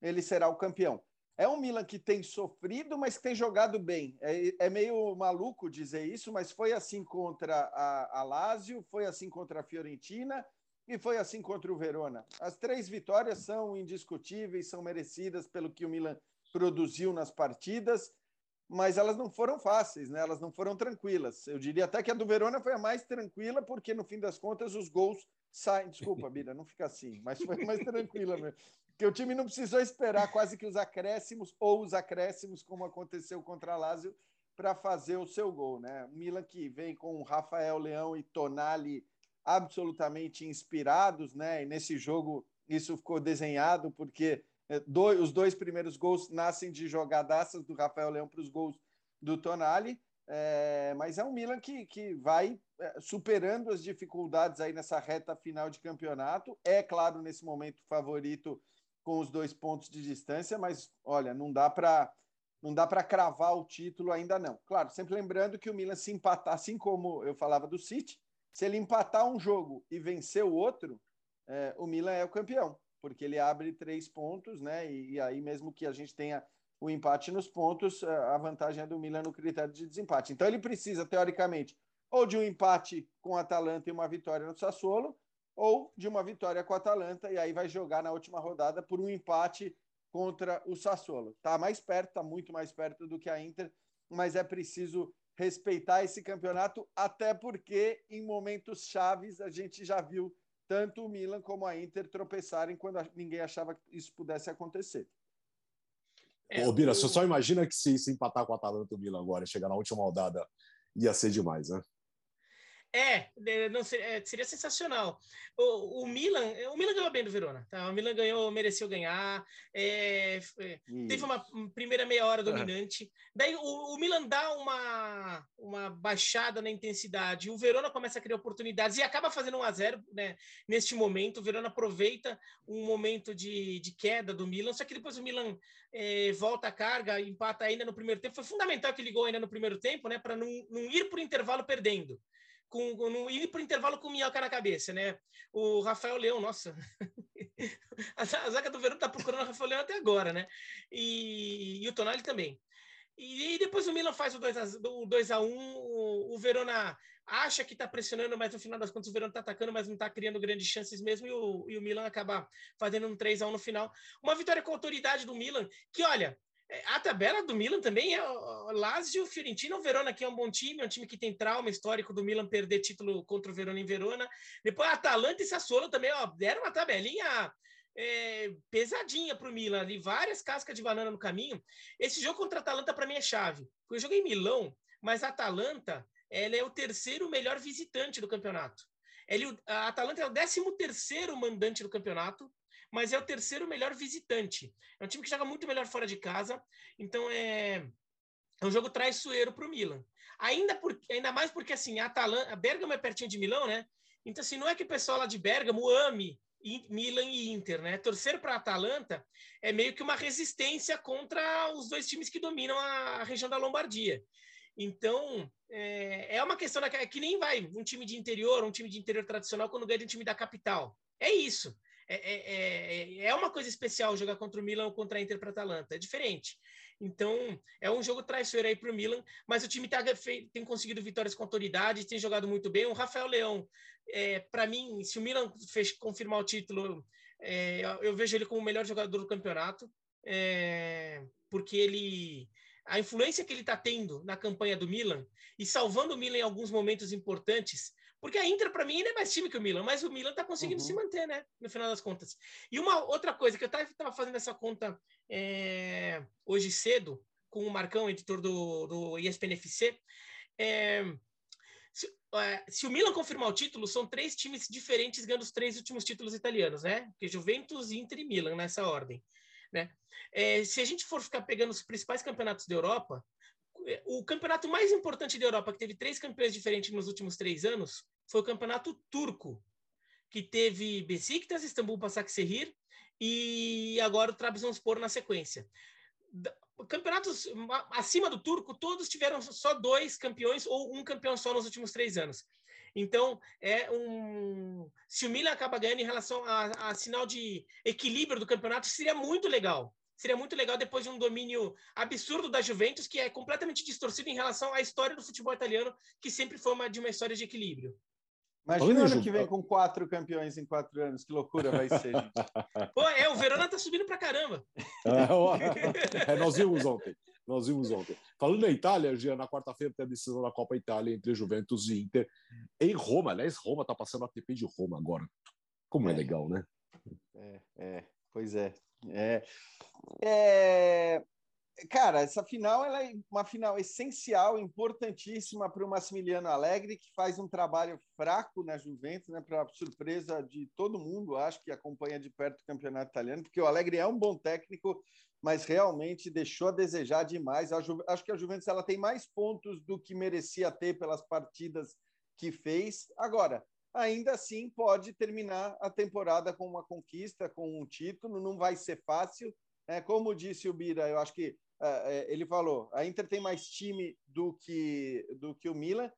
ele será o campeão. É um Milan que tem sofrido, mas que tem jogado bem. É, é meio maluco dizer isso, mas foi assim contra a, a Lazio, foi assim contra a Fiorentina e foi assim contra o Verona. As três vitórias são indiscutíveis, são merecidas pelo que o Milan produziu nas partidas, mas elas não foram fáceis, né? Elas não foram tranquilas. Eu diria até que a do Verona foi a mais tranquila, porque no fim das contas os gols saem. Desculpa, <laughs> Bira, não fica assim, mas foi mais tranquila mesmo. Porque o time não precisou esperar quase que os acréscimos ou os acréscimos, como aconteceu contra a Lazio, para fazer o seu gol, né? O Milan que vem com Rafael Leão e Tonali absolutamente inspirados, né? E nesse jogo isso ficou desenhado porque é, dois, os dois primeiros gols nascem de jogadaças do Rafael Leão para os gols do Tonali, é, mas é um Milan que, que vai é, superando as dificuldades aí nessa reta final de campeonato. É claro, nesse momento, favorito com os dois pontos de distância, mas olha, não dá para não dá para cravar o título ainda não. Claro, sempre lembrando que o Milan se empatar, assim como eu falava do City, se ele empatar um jogo e vencer o outro, é, o Milan é o campeão porque ele abre três pontos, né? E, e, aí, mesmo que a gente tenha o empate nos pontos, a vantagem é do Milan no critério de desempate. Então, ele precisa, teoricamente, ou de um empate com o Atalanta e uma vitória no Sassuolo, ou de uma vitória com o Atalanta, e aí vai jogar na última rodada por um empate contra o Sassuolo. Está mais perto, está muito mais perto do que a Inter, mas é preciso respeitar esse campeonato, até porque em momentos chaves a gente já viu tanto o Milan como a Inter tropeçarem quando ninguém achava que isso pudesse acontecer. É, Ô, Bira, o... você só imagina que se, se empatar com o Atalanta o Milan agora, chegar na última rodada, ia ser demais, né? É, não seria, é, seria sensacional. O, o, Milan, o Milan ganhou bem do Verona, tá? O Milan ganhou, mereceu ganhar. É, é teve uma primeira meia hora dominante. Daí o, o, Milan dá uma, uma baixada na intensidade. O Verona começa a criar oportunidades e acaba fazendo 1 a 0 né? Neste momento, o Verona aproveita um momento de, de queda do Milan. Só que depois o Milan é, volta a carga, empata ainda no primeiro tempo. Foi fundamental aquele gol ainda no primeiro tempo, né? Para não, não ir o intervalo perdendo com, com ir para o intervalo com minhoca na cabeça, né? O Rafael Leão, nossa, <laughs> a zaga do Verão está procurando o Rafael Leão até agora, né? E, e o Tonali também. E, e, depois o Milan faz o 2x1, o, o Verona acha que está pressionando, mas no final das contas o Verona está atacando, mas não está criando grandes chances mesmo, e o, e o Milan acaba fazendo um 3x1 no final. Uma vitória com autoridade do Milan, que olha, a tabela do Milan também é Lazio, Fiorentina, o Verona que é um bom time, é um time que tem trauma histórico do Milan perder título contra o Verona em Verona. Depois Atalanta e Sassuolo também, ó, deram uma tabelinha é, pesadinha para o Milan ali, várias cascas de banana no caminho. Esse jogo contra a Atalanta para mim é chave. Eu joguei em Milão, mas a Atalanta ela é o terceiro melhor visitante do campeonato. Ele, a Atalanta é o décimo terceiro mandante do campeonato mas é o terceiro melhor visitante. É um time que joga muito melhor fora de casa, então é, é um jogo traiçoeiro para o Milan. Ainda, por, ainda mais porque assim, a, Atalanta, a Bergamo é pertinho de Milão, né? Então, assim, não é que o pessoal lá de Bergamo ame Milan e Inter, né? Torcer para a Atalanta é meio que uma resistência contra os dois times que dominam a região da Lombardia. Então, é, é uma questão da, é que nem vai um time de interior, um time de interior tradicional, quando ganha de um time da capital. É isso. É, é, é, é uma coisa especial jogar contra o Milan ou contra a Inter para Atalanta, é diferente. Então, é um jogo traiçoeiro aí para o Milan, mas o time tá, tem conseguido vitórias com autoridade, tem jogado muito bem. O Rafael Leão, é, para mim, se o Milan fez confirmar o título, é, eu vejo ele como o melhor jogador do campeonato, é, porque ele a influência que ele está tendo na campanha do Milan e salvando o Milan em alguns momentos importantes, porque a Inter, para mim, ainda é mais time que o Milan, mas o Milan está conseguindo uhum. se manter, né? No final das contas. E uma outra coisa que eu estava fazendo essa conta é, hoje cedo, com o Marcão, editor do, do ESPN FC, é, se, é, se, o Milan confirmar o título, são três times diferentes ganhando os três últimos títulos italianos, né? Que Juventus, Inter e Milan, nessa ordem. Né? É, se a gente for ficar pegando os principais campeonatos da Europa, o campeonato mais importante da Europa, que teve três campeões diferentes nos últimos três anos, foi o campeonato turco, que teve Besiktas, Istambul Basaksehir e agora o Trabzonspor na sequência. Campeonatos acima do turco, todos tiveram só dois campeões ou um campeão só nos últimos três anos. Então, é um. Se o Milan acaba ganhando em relação a, a sinal de equilíbrio do campeonato, seria muito legal seria muito legal depois de um domínio absurdo da Juventus, que é completamente distorcido em relação à história do futebol italiano, que sempre foi uma, de uma história de equilíbrio. Imagina o ano que vem com quatro campeões em quatro anos, que loucura vai ser, gente. <laughs> Pô, é, o Verona tá subindo pra caramba. <laughs> É, é, nós vimos ontem. Nós vimos ontem. Falando na Itália, Gia, na quarta-feira tem a decisão da Copa Itália entre Juventus e Inter em Roma. Aliás, Roma está passando a ATP de Roma agora. Como é, é legal, né? É, é, pois é. É, é, cara, essa final ela é uma final essencial, importantíssima para o Massimiliano Alegre, que faz um trabalho fraco na Juventus, né, para surpresa de todo mundo, acho que acompanha de perto o campeonato italiano, porque o Alegre é um bom técnico, mas realmente deixou a desejar demais. Acho que a Juventus ela tem mais pontos do que merecia ter pelas partidas que fez. Agora, ainda assim pode terminar a temporada com uma conquista, com um título, não vai ser fácil é, como disse o Bira, eu acho que é, é, ele falou, a Inter tem mais time do que, do que o Milan.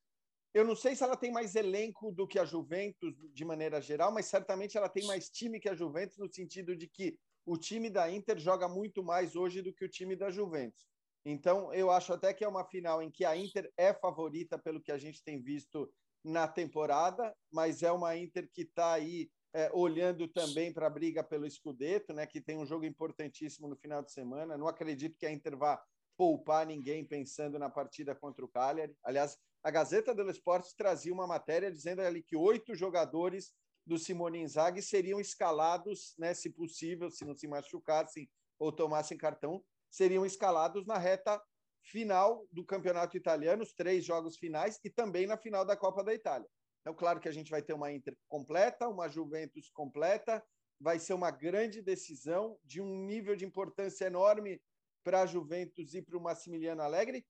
Eu não sei se ela tem mais elenco do que a Juventus de maneira geral, mas certamente ela tem mais time que a Juventus no sentido de que o time da Inter joga muito mais hoje do que o time da Juventus. Então, eu acho até que é uma final em que a Inter é favorita pelo que a gente tem visto na temporada, mas é uma Inter que está aí é, olhando também para a briga pelo Scudetto, né, que tem um jogo importantíssimo no final de semana. Não acredito que a Inter vá poupar ninguém pensando na partida contra o Cagliari. Aliás, a Gazeta dello Sport trazia uma matéria dizendo ali que oito jogadores do Simone Inzaghi seriam escalados, né, se possível, se não se machucassem ou tomassem cartão, seriam escalados na reta final do campeonato italiano, os três jogos finais e também na final da Copa da Itália. Então, claro que a gente vai ter uma Inter completa, uma Juventus completa, vai ser uma grande decisão de um nível de importância enorme para a Juventus e para o Massimiliano Alegre,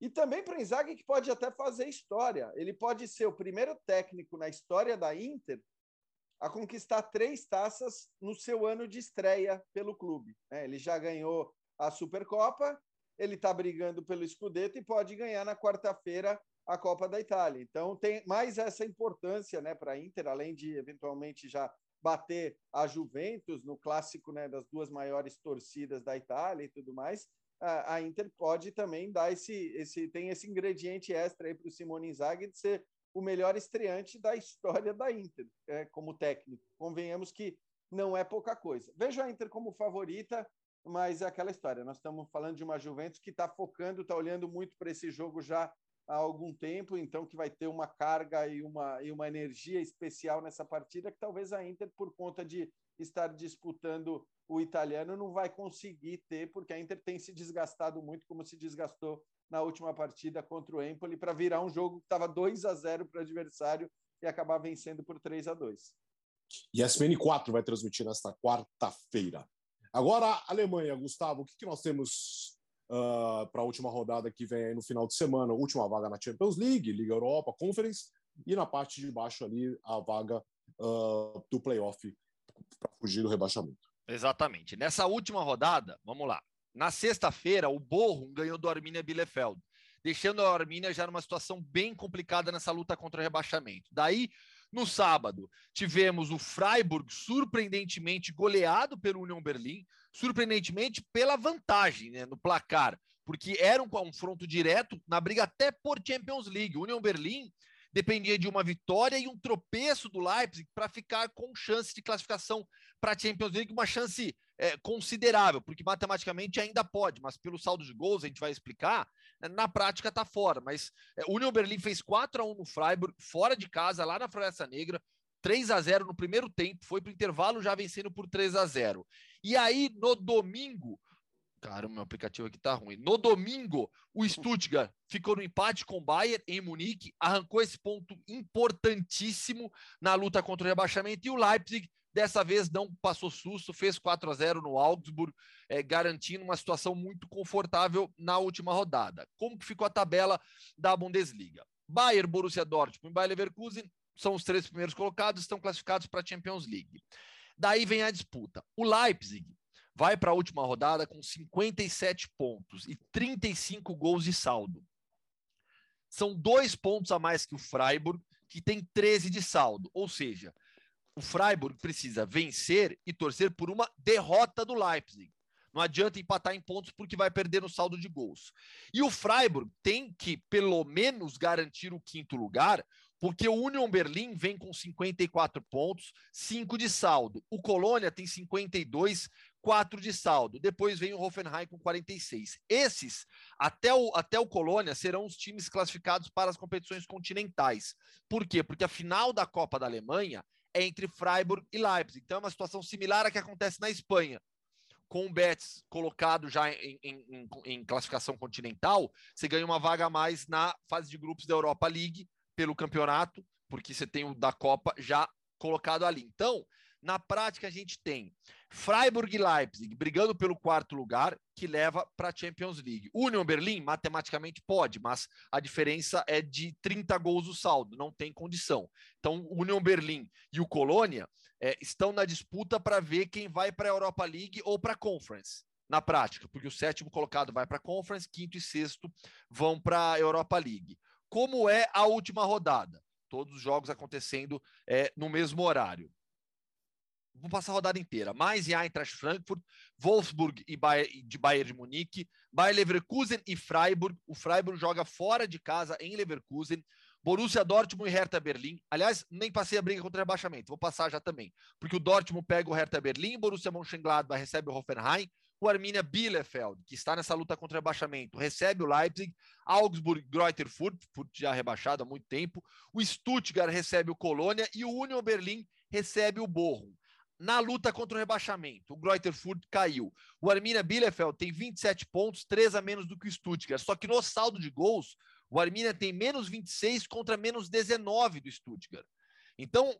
e também para o Inzaghi, que pode até fazer história. Ele pode ser o primeiro técnico na história da Inter a conquistar três taças no seu ano de estreia pelo clube. Né? Ele já ganhou a Supercopa, ele está brigando pelo Scudetto e pode ganhar na quarta-feira a Copa da Itália. Então tem mais essa importância, né, para a Inter, além de eventualmente já bater a Juventus no clássico, né, das duas maiores torcidas da Itália e tudo mais. A, Inter pode também dar esse, esse tem esse ingrediente extra aí para o Simone Inzaghi de ser o melhor estreante da história da Inter, é, como técnico. Convenhamos que não é pouca coisa. Vejo a Inter como favorita, mas é aquela história. Nós estamos falando de uma Juventus que está focando, está olhando muito para esse jogo já há algum tempo, então que vai ter uma carga e uma, e uma energia especial nessa partida que talvez a Inter, por conta de estar disputando o italiano, não vai conseguir ter, porque a Inter tem se desgastado muito, como se desgastou na última partida contra o Empoli, para virar um jogo que estava 2 a 0 para o adversário e acabar vencendo por 3 a 2. E a SPN 4 vai transmitir nesta quarta-feira. Agora, Alemanha, Gustavo, o que, que nós temos uh, ah, para a última rodada que vem aí no final de semana. Última vaga na Champions League, Liga Europa, Conference, e na parte de baixo ali a vaga uh, do playoff para fugir do rebaixamento. Exatamente. Nessa última rodada, vamos lá. Na sexta-feira, o Borrom ganhou do Arminia Bielefeld, deixando a Arminia já numa situação bem complicada nessa luta contra o rebaixamento. Daí, no sábado, tivemos o Freiburg surpreendentemente goleado pelo Union Berlim, surpreendentemente pela vantagem né, no placar, porque era um confronto direto na briga até por Champions League. O Union Berlim dependia de uma vitória e um tropeço do Leipzig para ficar com chance de classificação para a Champions League, uma chance é, considerável, porque matematicamente ainda pode, mas pelo saldo de gols, a gente vai explicar, né, na prática está fora. Mas é, o Union Berlim fez 4 a 1 no Freiburg, fora de casa, lá na Floresta Negra, 3 a 0 no primeiro tempo, foi para o intervalo já vencendo por 3 a 0. E aí, no domingo, Cara, meu aplicativo aqui tá ruim. No domingo, o Stuttgart ficou no empate com o Bayern em Munique, arrancou esse ponto importantíssimo na luta contra o rebaixamento e o Leipzig dessa vez não passou susto, fez 4 a 0 no Augsburg, é, garantindo uma situação muito confortável na última rodada. Como que ficou a tabela da Bundesliga? Bayern, Borussia Dortmund e Bayer Leverkusen são os três primeiros colocados, estão classificados para a Champions League. Daí vem a disputa. O Leipzig vai para a última rodada com 57 pontos e 35 gols de saldo. São dois pontos a mais que o Freiburg, que tem 13 de saldo. Ou seja, o Freiburg precisa vencer e torcer por uma derrota do Leipzig. Não adianta empatar em pontos porque vai perder no saldo de gols. E o Freiburg tem que, pelo menos, garantir o quinto lugar, porque o Union Berlim vem com 54 pontos, 5 de saldo. O Colônia tem 52 4 de saldo. Depois vem o Hoffenheim com 46. Esses, até o, até o Colônia, serão os times classificados para as competições continentais. Por quê? Porque a final da Copa da Alemanha é entre Freiburg e Leipzig. Então é uma situação similar à que acontece na Espanha. Com o Betis colocado já em, em, em classificação continental, você ganha uma vaga a mais na fase de grupos da Europa League pelo campeonato, porque você tem o da Copa já colocado ali. Então, na prática, a gente tem Freiburg e Leipzig brigando pelo quarto lugar, que leva para a Champions League. Union Berlim, matematicamente, pode, mas a diferença é de 30 gols o saldo, não tem condição. Então, Union Berlim e o Colônia é, estão na disputa para ver quem vai para a Europa League ou para a Conference. Na prática, porque o sétimo colocado vai para a Conference, quinto e sexto vão para a Europa League. Como é a última rodada? Todos os jogos acontecendo é, no mesmo horário. Vou passar a rodada inteira. Mais Eintracht Frankfurt, Wolfsburg e Bayern, de Bayern de Munique, Bayer Leverkusen e Freiburg. O Freiburg joga fora de casa em Leverkusen. Borussia Dortmund e Hertha Berlim. Aliás, nem passei a briga contra o rebaixamento, vou passar já também. Porque o Dortmund pega o Hertha Berlim, Borussia Mönchengladbach recebe o Hoffenheim, o Arminia Bielefeld, que está nessa luta contra o rebaixamento, recebe o Leipzig, Augsburg, Greuther Furt, Furt já rebaixado há muito tempo, o Stuttgart recebe o Colônia e o Union Berlim recebe o Bochum na luta contra o rebaixamento. O Greuther Furt caiu. O Arminia Bielefeld tem 27 pontos, 3 a menos do que o Stuttgart. Só que no saldo de gols, o Arminia tem menos 26 contra menos 19 do Stuttgart. Então,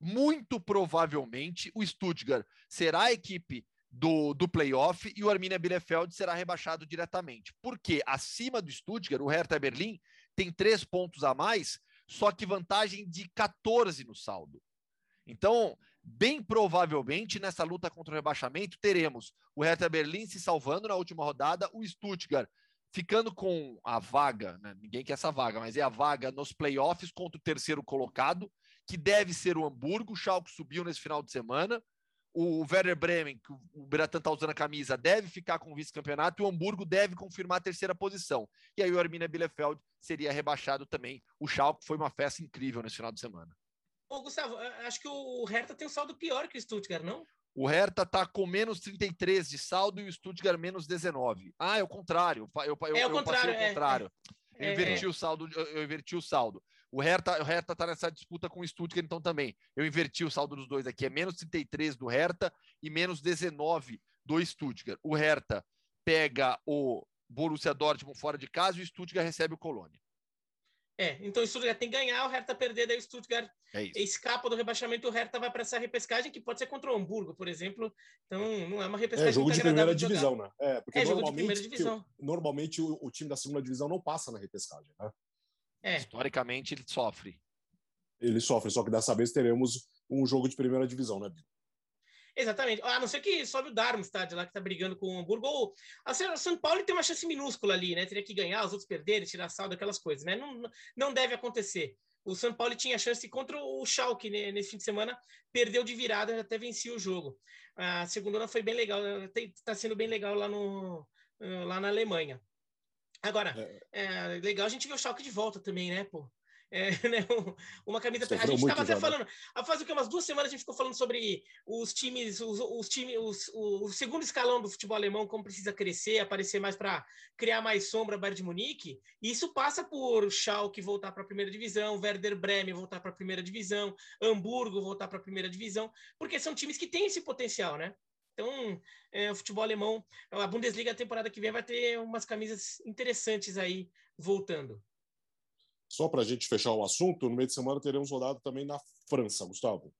muito provavelmente, o Stuttgart será a equipe do, do playoff e o Arminia Bielefeld será rebaixado diretamente. Porque acima do Stuttgart, o Hertha Berlim tem três pontos a mais, só que vantagem de 14 no saldo. Então, bem provavelmente nessa luta contra o rebaixamento teremos o Hertha Berlim se salvando na última rodada, o Stuttgart ficando com a vaga, né? ninguém quer essa vaga, mas é a vaga nos playoffs contra o terceiro colocado, que deve ser o Hamburgo, o Schalke subiu nesse final de semana, o Werder Bremen, que o Beratan está usando a camisa, deve ficar com o vice-campeonato e o Hamburgo deve confirmar a terceira posição. E aí o Arminia Bielefeld seria rebaixado também. O Schalke foi uma festa incrível nesse final de semana. Ô, Gustavo, acho que o Hertha tem um saldo pior que o Stuttgart, não? O Hertha tá com menos 33 de saldo e o Stuttgart menos 19. Ah, é o contrário. Eu, eu, é o contrário. Eu é, contrário. É, eu inverti é. o saldo. Eu, inverti o saldo. O Hertha, o Hertha tá nessa disputa com o Stuttgart, então também. Eu inverti o saldo dos dois aqui. É menos 33 do Hertha e menos 19 do Stuttgart. O Hertha pega o Borussia Dortmund fora de casa e o Stuttgart recebe o Colônia. É, então o Stuttgart tem que ganhar, o Hertha perder, daí o Stuttgart é escapa do rebaixamento, o Hertha vai para essa repescagem, que pode ser contra o Hamburgo, por exemplo. Então, não é uma repescagem. É jogo de primeira divisão, né? É, porque é, jogo de primeira divisão. normalmente o, o, time da segunda divisão não passa na repescagem, né? É. Historicamente, ele sofre. Ele sofre, só que dessa vez teremos um jogo de primeira divisão, né? Exatamente. A não ser que sobe o Darmstadt lá, que está brigando com o Hamburgo. Ou, o São Paulo tem uma chance minúscula ali, né? Teria que ganhar, os outros perderem, tirar saldo, aquelas coisas, né? Não, não deve acontecer. O São Paulo tinha chance contra o Schalke né? nesse fim de semana, perdeu de virada, até vencia o jogo. A segunda foi bem legal, está sendo bem legal lá, no, lá na Alemanha. Agora, é. é legal a gente ver o Schalke de volta também, né, pô? É, <laughs> né, uma camisa. a gente estava até né? falando. Faz o que? Umas duas semanas a gente ficou falando sobre os times, os, os times, os, o segundo escalão do futebol alemão, como precisa crescer, aparecer mais para criar mais sombra Bayern de Munique. E isso passa por Schalke voltar para a primeira divisão, Werder Bremen voltar para a primeira divisão, Hamburgo voltar para a primeira divisão, porque são times que têm esse potencial, né? Então, é, o futebol alemão, a Bundesliga, a temporada que vem, vai ter umas camisas interessantes aí voltando. Só para a gente fechar o assunto, no meio de semana teremos rodada também na França, Gustavo.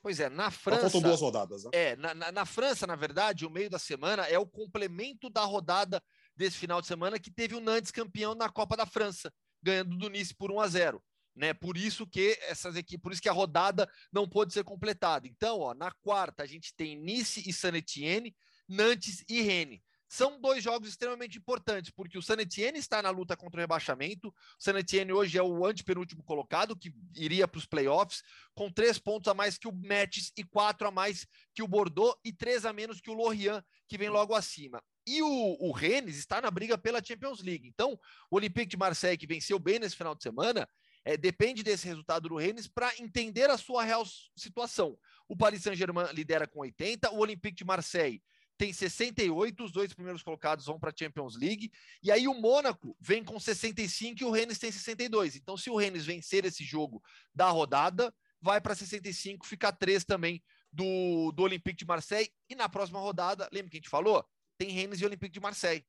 Pois é, na França. faltam duas rodadas, né? É, na, na, na, França, na verdade, o meio da semana é o complemento da rodada desse final de semana que teve o Nantes campeão na Copa da França, ganhando do Nice por 1 a 0 né? Por isso que essas equipes, por isso que a rodada não pôde ser completada. Então, ó, na quarta a gente tem Nice e Saint Etienne, Nantes e Rennes são dois jogos extremamente importantes, porque o San Etienne está na luta contra o rebaixamento. O San Etienne hoje é o antepenúltimo colocado, que iria para os playoffs, com três pontos a mais que o Metz e quatro a mais que o Bordeaux e três a menos que o Lorient, que vem logo acima. E o, o Rennes está na briga pela Champions League. Então, o Olympique de Marseille, que venceu bem nesse final de semana, é, depende desse resultado do Rennes para entender a sua real situação. O Paris Saint-Germain lidera com 80, o Olympique de Marseille tem 68, os dois primeiros colocados vão para a Champions League, e aí o Mônaco vem com 65 e o Rennes tem 62. Então, se o Rennes vencer esse jogo da rodada, vai para 65, fica 3 também do, do Olympique de Marseille. E na próxima rodada, lembra que a gente falou? Tem Rennes e Olympique de Marseille.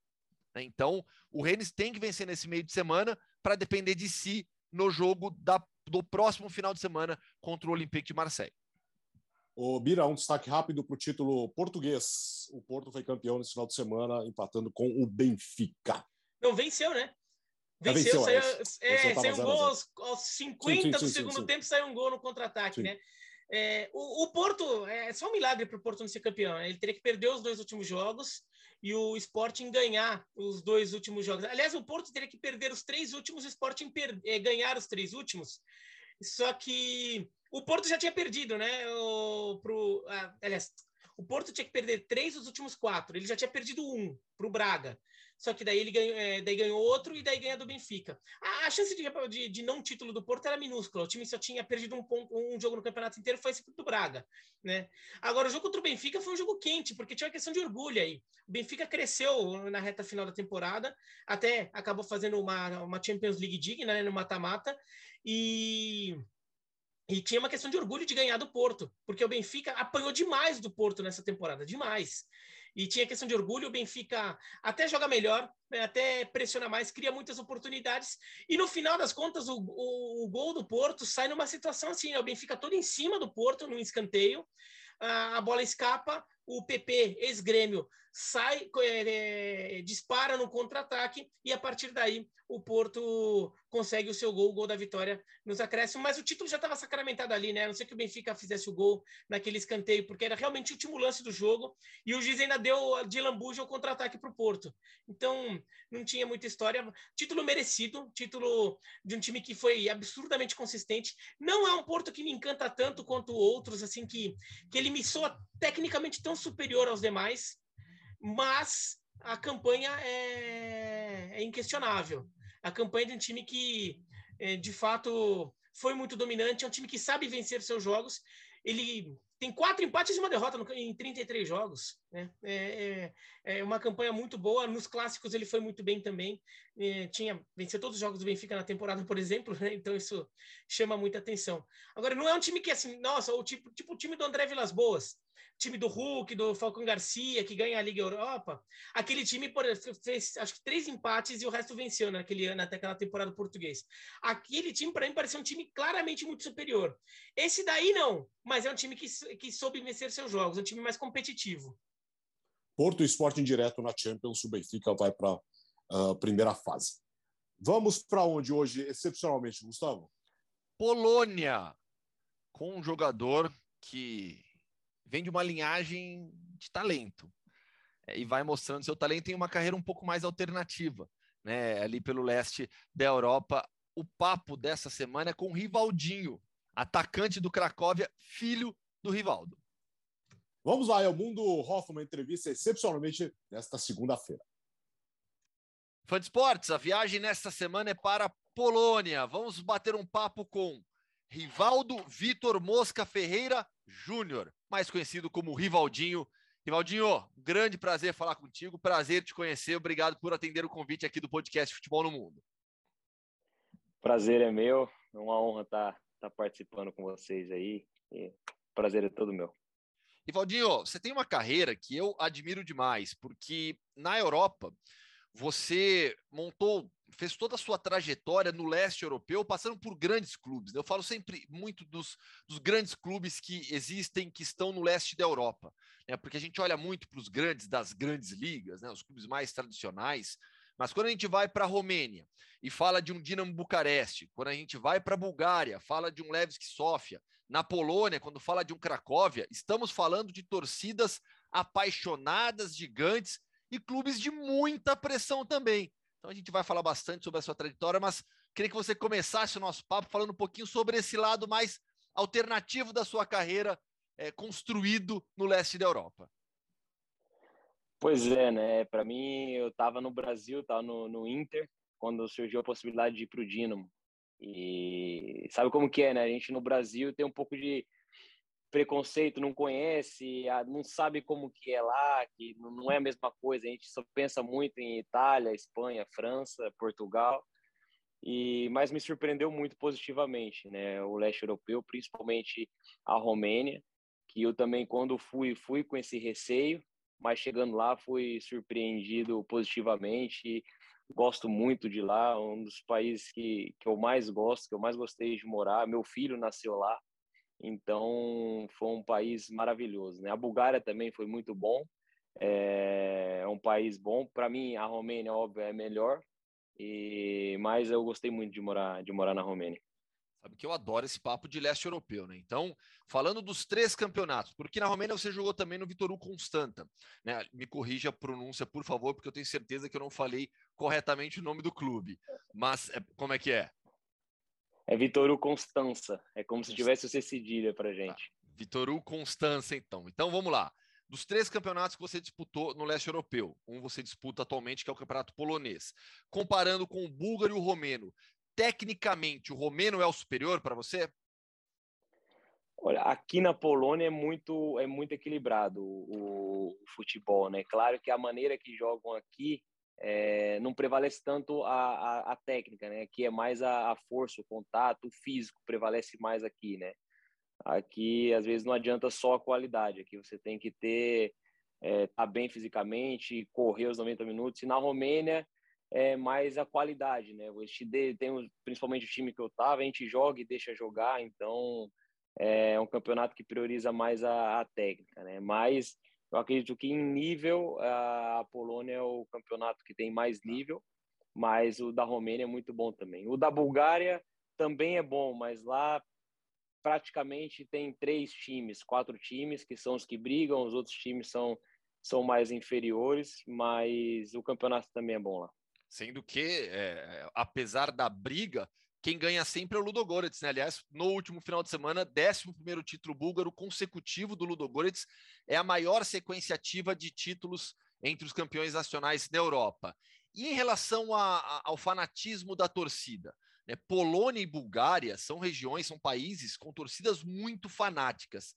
Né? Então, o Rennes tem que vencer nesse meio de semana para depender de si no jogo da, do próximo final de semana contra o Olympique de Marseille. O Bira, um destaque rápido para o título português. O Porto foi campeão nesse final de semana, empatando com o Benfica. Não, venceu, né? Venceu, venceu, saiu, é, venceu saiu um gol aos, aos 50 sim, sim, do sim, segundo tempo, saiu um gol no contra-ataque, né? É, o, o, Porto, é só um milagre para o Porto não ser campeão. Ele teria que perder os dois últimos jogos e o Sporting ganhar os dois últimos jogos. Aliás, o Porto teria que perder os três últimos o Sporting per, é, ganhar os três últimos. Só que o Porto já tinha perdido, né? O, pro, ah, aliás, o Porto tinha que perder três dos últimos quatro. Ele já tinha perdido um para o Braga. Só que daí ele ganhou, é, daí ganhou outro e daí ganha do Benfica. A, a chance de, de, de, não título do Porto era minúscula. O time só tinha perdido um, um jogo no campeonato inteiro, foi esse do Braga. Né? Agora, o jogo contra o Benfica foi um jogo quente, porque tinha uma questão de orgulho aí. O Benfica cresceu na reta final da temporada, até acabou fazendo uma, uma Champions League digna né, no mata-mata. E e tinha uma questão de orgulho de ganhar do Porto, porque o Benfica apanhou demais do Porto nessa temporada, demais e tinha questão de orgulho. O Benfica até joga melhor, né, até pressiona mais, cria muitas oportunidades. E no final das contas, o, o, o gol do Porto sai numa situação assim: né, o Benfica todo em cima do Porto, no escanteio, a, a bola escapa, o PP, ex-grêmio, sai, é, é, dispara no contra-ataque e a partir daí o Porto consegue o seu gol, o gol da vitória nos acréscimos, mas o título já estava sacramentado ali, né? A não sei que o Benfica fizesse o gol naquele escanteio, porque era realmente o último lance do jogo e o juiz ainda deu de lambuja o contra-ataque para o Porto. Então, não tinha muita história. Título merecido, título de um time que foi absurdamente consistente. Não é um Porto que me encanta tanto quanto outros, assim, que, que ele me soa tecnicamente tão superior aos demais, mas a campanha é, é inquestionável. A campanha de um time que, é, de fato, foi muito dominante, é um time que sabe vencer seus jogos. Ele tem quatro empates e uma derrota no, em 33 jogos. Né? É, é, é, uma campanha muito boa. Nos clássicos ele foi muito bem também. É, tinha venceu todos os jogos do Benfica na temporada, por exemplo. Né? Então isso chama muita atenção. Agora não é um time que assim, nossa, o tipo, tipo o time do André Vilas Boas time do Hulk, do Falcão Garcia, que ganha a Liga Europa, aquele time por, fez acho que três empates e o resto venceu naquele ano, até aquela temporada português. Aquele time, para mim, parecia um time claramente muito superior. Esse daí não, mas é um time que, que soube vencer seus jogos, um time mais competitivo. Porto Esporte direto na Champions, o Benfica vai para a uh, primeira fase. Vamos para onde hoje, excepcionalmente, Gustavo? Polônia, com um jogador que vem de uma linhagem de talento é, e vai mostrando seu talento em uma carreira um pouco mais alternativa, né? Ali pelo leste da Europa. O papo dessa semana é com o Rivaldinho, atacante do Cracóvia, filho do Rivaldo. Vamos lá, é o Mundo Hoffman, entrevista excepcionalmente nesta segunda-feira. Fã de esportes, a viagem nesta semana é para Polônia. Vamos bater um papo com Rivaldo Vitor Mosca Ferreira Júnior, mais conhecido como Rivaldinho. Rivaldinho, grande prazer falar contigo, prazer te conhecer. Obrigado por atender o convite aqui do podcast Futebol no Mundo. Prazer é meu, é uma honra estar, tá, estar tá participando com vocês aí. Prazer é todo meu. Rivaldinho, você tem uma carreira que eu admiro demais, porque na Europa você montou fez toda a sua trajetória no leste europeu, passando por grandes clubes. Eu falo sempre muito dos, dos grandes clubes que existem, que estão no leste da Europa, né? porque a gente olha muito para os grandes das grandes ligas, né? os clubes mais tradicionais. Mas quando a gente vai para a Romênia e fala de um Dinamo Bucareste, quando a gente vai para a Bulgária, fala de um Levski Sofia, na Polônia, quando fala de um Cracóvia, estamos falando de torcidas apaixonadas, gigantes e clubes de muita pressão também. Então a gente vai falar bastante sobre a sua trajetória, mas queria que você começasse o nosso papo falando um pouquinho sobre esse lado mais alternativo da sua carreira é, construído no leste da Europa. Pois é, né? Para mim, eu estava no Brasil, estava no, no Inter, quando surgiu a possibilidade de ir para o Dinamo. E sabe como que é, né? A gente no Brasil tem um pouco de preconceito, não conhece, não sabe como que é lá, que não é a mesma coisa. A gente só pensa muito em Itália, Espanha, França, Portugal. E mas me surpreendeu muito positivamente, né? O leste europeu, principalmente a Romênia, que eu também quando fui fui com esse receio, mas chegando lá fui surpreendido positivamente. Gosto muito de lá, um dos países que, que eu mais gosto, que eu mais gostei de morar. Meu filho nasceu lá, então foi um país maravilhoso. Né? A Bulgária também foi muito bom, é, é um país bom. Para mim, a Romênia, óbvio, é melhor, e mas eu gostei muito de morar de morar na Romênia. Sabe que eu adoro esse papo de leste europeu, né? Então, falando dos três campeonatos, porque na Romênia você jogou também no Vitoru Constanta, né? Me corrija a pronúncia, por favor, porque eu tenho certeza que eu não falei corretamente o nome do clube. Mas é, como é que é? É Vitoru Constança. É como se tivesse o C cedilha para tá. gente. Vitoru Constança, então. Então vamos lá. Dos três campeonatos que você disputou no leste europeu, um você disputa atualmente, que é o campeonato polonês. Comparando com o búlgaro e o romeno, tecnicamente, o romeno é o superior para você? Olha, aqui na Polônia é muito é muito equilibrado o, o futebol, né? Claro que a maneira que jogam aqui é, não prevalece tanto a, a, a, técnica, né? Aqui é mais a, a, força, o contato, o físico prevalece mais aqui, né? Aqui às vezes não adianta só a qualidade, aqui você tem que ter é, tá bem fisicamente, correr os 90 minutos. E na Romênia é mais a qualidade, né? Tem principalmente o time que eu tava, a gente joga e deixa jogar, então é um campeonato que prioriza mais a, a técnica, né? Mas eu acredito que em nível a Polônia é o campeonato que tem mais nível, mas o da Romênia é muito bom também. O da Bulgária também é bom, mas lá praticamente tem três times, quatro times que são os que brigam, os outros times são são mais inferiores, mas o campeonato também é bom lá. Sendo que, é, apesar da briga, quem ganha sempre é o Ludogorets, né? Aliás, no último final de semana, 11 título búlgaro consecutivo do Ludogorets, é a maior sequência ativa de títulos entre os campeões nacionais na Europa. E em relação a, a, ao fanatismo da torcida, né? Polônia e Bulgária são regiões, são países com torcidas muito fanáticas.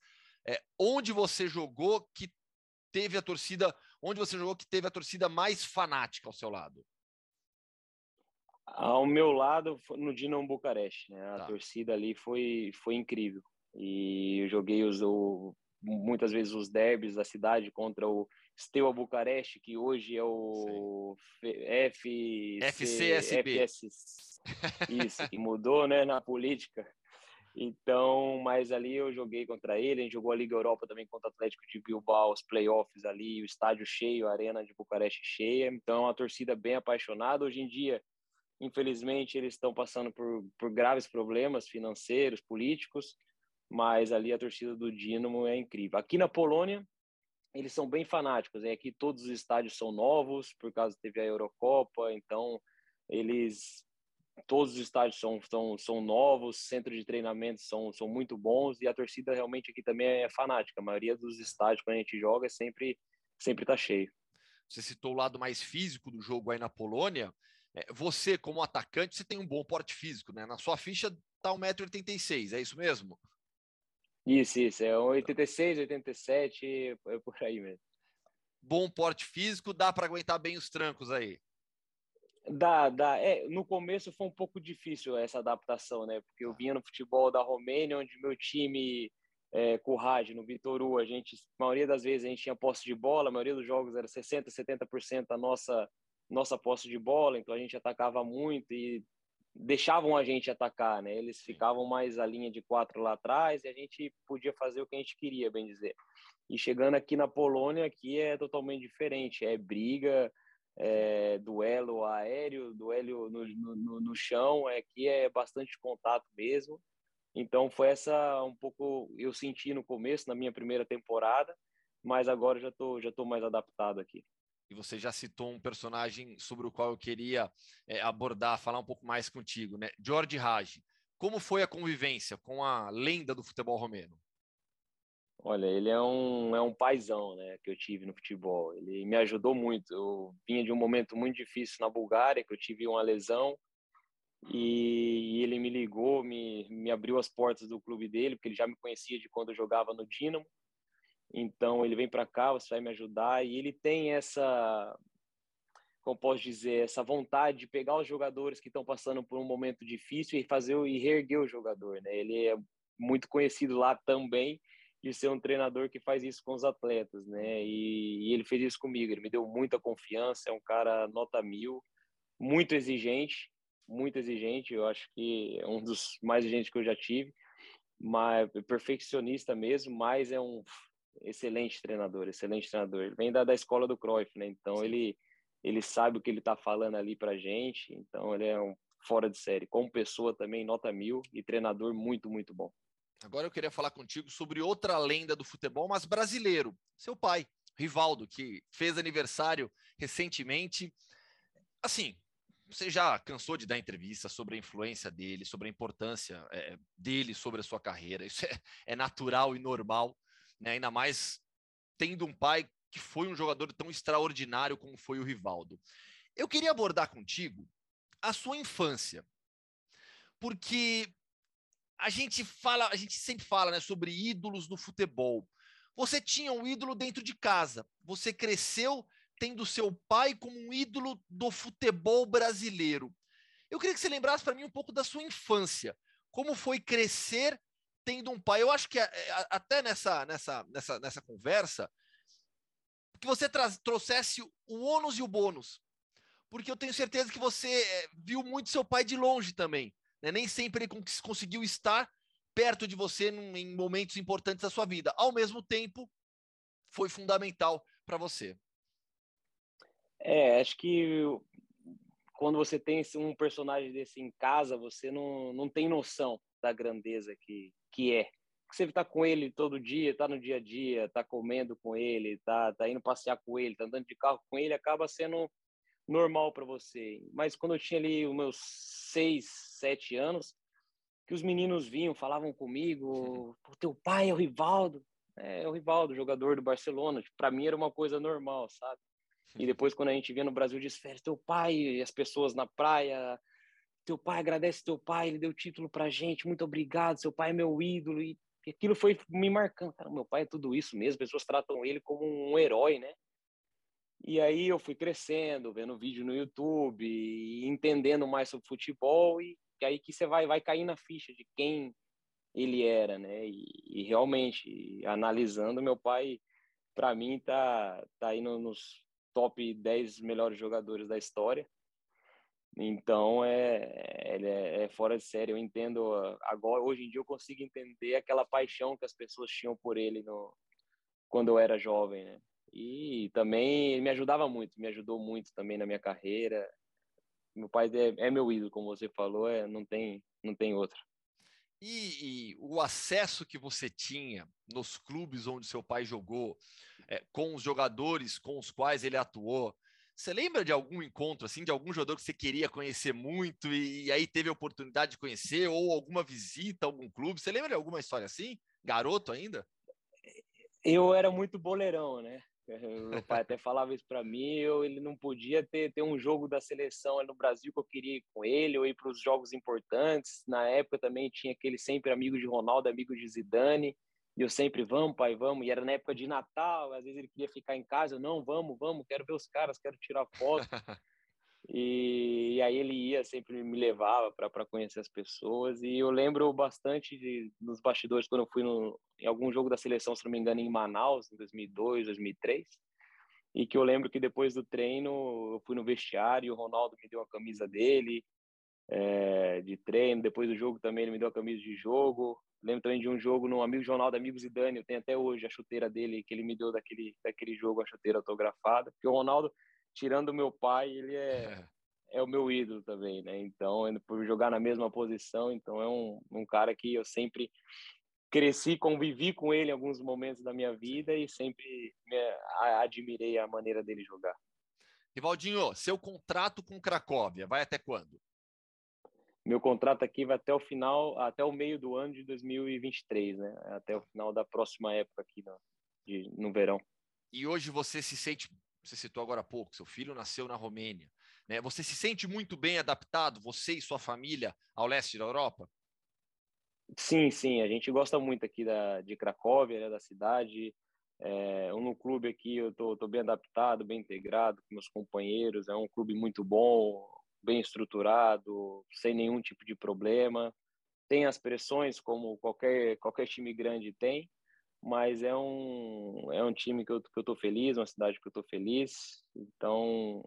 É, onde você jogou que teve a torcida, onde você jogou que teve a torcida mais fanática ao seu lado? Ao meu lado, no Dinamo Bucareste, né? A tá. torcida ali foi, foi incrível. E eu joguei os, o, muitas vezes os derbys da cidade contra o Steaua Bucareste, que hoje é o F... FCSB. FS, <laughs> isso, que mudou né, na política. Então, mas ali eu joguei contra ele, a gente jogou a Liga Europa também contra o Atlético de Bilbao, os playoffs ali, o estádio cheio, a arena de Bucareste cheia. Então, a torcida bem apaixonada. Hoje em dia, Infelizmente, eles estão passando por, por graves problemas financeiros, políticos, mas ali a torcida do Dinamo é incrível. Aqui na Polônia, eles são bem fanáticos. Né? Aqui todos os estádios são novos, por causa teve a Eurocopa, então eles todos os estádios são, são, são novos, centros de treinamento são, são muito bons e a torcida realmente aqui também é fanática. A maioria dos estádios quando a gente joga é sempre sempre está cheio. Você citou o lado mais físico do jogo aí na Polônia. É, você, como atacante, você tem um bom porte físico, né? Na sua ficha tá 1,86m, é isso mesmo? Isso, isso. É 86, 87, é por aí mesmo. Bom porte físico, dá para aguentar bem os trancos aí. Dá, dá. É, no começo foi um pouco difícil essa adaptação, né? Porque eu vinha no futebol da Romênia, onde meu time, é, no Vitoru, a gente, a maioria das vezes a gente tinha posse de bola, a maioria dos jogos era 60%, 70% a nossa nossa posse de bola, então a gente atacava muito e deixavam a gente atacar, né? Eles ficavam mais a linha de quatro lá atrás e a gente podia fazer o que a gente queria, bem dizer. E chegando aqui na Polônia, aqui é totalmente diferente, é briga, é duelo aéreo, duelo no, no, no chão, aqui é bastante contato mesmo. Então foi essa um pouco eu senti no começo, na minha primeira temporada, mas agora já tô já tô mais adaptado aqui e você já citou um personagem sobre o qual eu queria é, abordar, falar um pouco mais contigo, né? George Raj. Como foi a convivência com a lenda do futebol romeno? Olha, ele é um, é um paizão, né, que eu tive no futebol. Ele me ajudou muito. Eu vinha de um momento muito difícil na Bulgária, que eu tive uma lesão E, e ele me ligou, me, me abriu as portas do clube dele, porque ele já me conhecia de quando eu jogava no Dinamo. Então ele vem para cá, você vai me ajudar. E ele tem essa, como posso dizer, essa vontade de pegar os jogadores que estão passando por um momento difícil e fazer e reerguer o jogador, né? Ele é muito conhecido lá também de ser um treinador que faz isso com os atletas, né? E, e, ele fez isso comigo. Ele me deu muita confiança. É um cara nota mil, muito exigente, muito exigente. Eu acho que é um dos mais exigentes que eu já tive, mas perfeccionista mesmo. Mas é um excelente treinador, excelente treinador. Ele vem da, da escola do Cruyff, né? Então ele ele sabe o que ele está falando ali para gente. Então ele é um fora de série. Como pessoa também nota mil e treinador muito muito bom. Agora eu queria falar contigo sobre outra lenda do futebol, mas brasileiro, seu pai, Rivaldo, que fez aniversário recentemente. Assim, você já cansou de dar entrevista sobre a influência dele, sobre a importância é, dele sobre a sua carreira. Isso é, é natural e normal, né? ainda mais tendo um pai que foi um jogador tão extraordinário como foi o Rivaldo. Eu queria abordar contigo a sua infância, porque a gente fala, a gente sempre fala, né, sobre ídolos no futebol. Você tinha um ídolo dentro de casa. Você cresceu tendo seu pai como um ídolo do futebol brasileiro. Eu queria que você lembrasse para mim um pouco da sua infância. Como foi crescer tendo um pai? Eu acho que é, até nessa, nessa, nessa, nessa conversa, que você trouxesse o ônus e o bônus. Porque eu tenho certeza que você eh, viu muito seu pai de longe também. Né? Nem sempre ele conseguiu estar perto de você em momentos importantes da sua vida. Ao mesmo tempo, foi fundamental para você. É, acho que quando você tem um personagem desse em casa, você não, não tem noção da grandeza que, que é. Você está com ele todo dia, está no dia a dia, está comendo com ele, está tá indo passear com ele, está andando de carro com ele, acaba sendo normal para você. Mas quando eu tinha ali os meus seis, sete anos, que os meninos vinham, falavam comigo, o teu pai é o Rivaldo, é, é o Rivaldo, jogador do Barcelona. Tipo, para mim era uma coisa normal, sabe? E depois quando a gente via no Brasil de férias, teu pai e as pessoas na praia, teu pai agradece teu pai, ele deu título pra gente, muito obrigado, seu pai é meu ídolo e aquilo foi me marcando, cara, meu pai é tudo isso mesmo, as pessoas tratam ele como um herói, né? E aí eu fui crescendo, vendo vídeo no YouTube, entendendo mais sobre futebol e, aí que você vai vai cair na ficha de quem ele era, né? E, e realmente, analisando, meu pai, para mim, tá, tá aí no, nos top 10 melhores jogadores da história. Então, é, ele é, é, fora de série. Eu entendo agora, hoje em dia, eu consigo entender aquela paixão que as pessoas tinham por ele no, quando eu era jovem, né? E também me ajudava muito, me ajudou muito também na minha carreira. Meu pai é, é meu ídolo, como você falou, é, não tem, não tem outro. E, e, o acesso que você tinha nos clubes onde seu pai jogou, é, com os jogadores com os quais ele atuou, você lembra de algum encontro, assim, de algum jogador que você queria conhecer muito e, e aí teve a oportunidade de conhecer, ou alguma visita a algum clube? Você lembra de alguma história assim? Garoto ainda? Eu era muito boleirão, né? <laughs> Meu pai até falava isso para mim, eu, ele não podia ter, ter um jogo da seleção no Brasil que eu queria ir com ele, ou ir para os jogos importantes. Na época também tinha aquele sempre amigo de Ronaldo, amigo de Zidane, e eu sempre, vamos pai, vamos. E era na época de Natal, às vezes ele queria ficar em casa, eu, não, vamos, vamos, quero ver os caras, quero tirar foto. <laughs> E, e, aí ele ia, sempre me levava para conhecer as pessoas. E eu lembro bastante de, nos bastidores, quando eu fui no, em algum jogo da seleção, se não me engano, em Manaus, em 2002, 2003. E que eu lembro que depois do treino, eu fui no vestiário o Ronaldo me deu a camisa dele é, de treino. Depois do jogo também ele me deu a camisa de jogo. Lembro também de um jogo no Amigo Jornal da Amigos e Dani, eu tenho até hoje a chuteira dele, que ele me deu daquele, daquele jogo, a chuteira autografada. Porque o Ronaldo tirando o meu pai, ele é, <laughs> é o meu ídolo também, né? Então, por jogar na mesma posição, então é um, um cara que eu sempre cresci, convivi com ele em alguns momentos da minha vida e sempre admirei a maneira dele jogar. Rivaldinho, seu contrato com Cracóvia vai até quando? Meu contrato aqui vai até o final, até o meio do ano de 2023, né? Até o final da próxima época aqui no, de, no verão. E hoje você se sente você citou agora há pouco, seu filho nasceu na Romênia. Né? Você se sente muito bem adaptado, você e sua família, ao leste da Europa? Sim, sim. A gente gosta muito aqui da, de Cracóvia, né, da cidade. É, no clube aqui eu tô, tô bem adaptado, bem integrado com meus companheiros. É um clube muito bom, bem estruturado, sem nenhum tipo de problema. Tem as pressões como qualquer qualquer time grande tem, mas é um é um time que eu que eu tô feliz, uma cidade que eu tô feliz. Então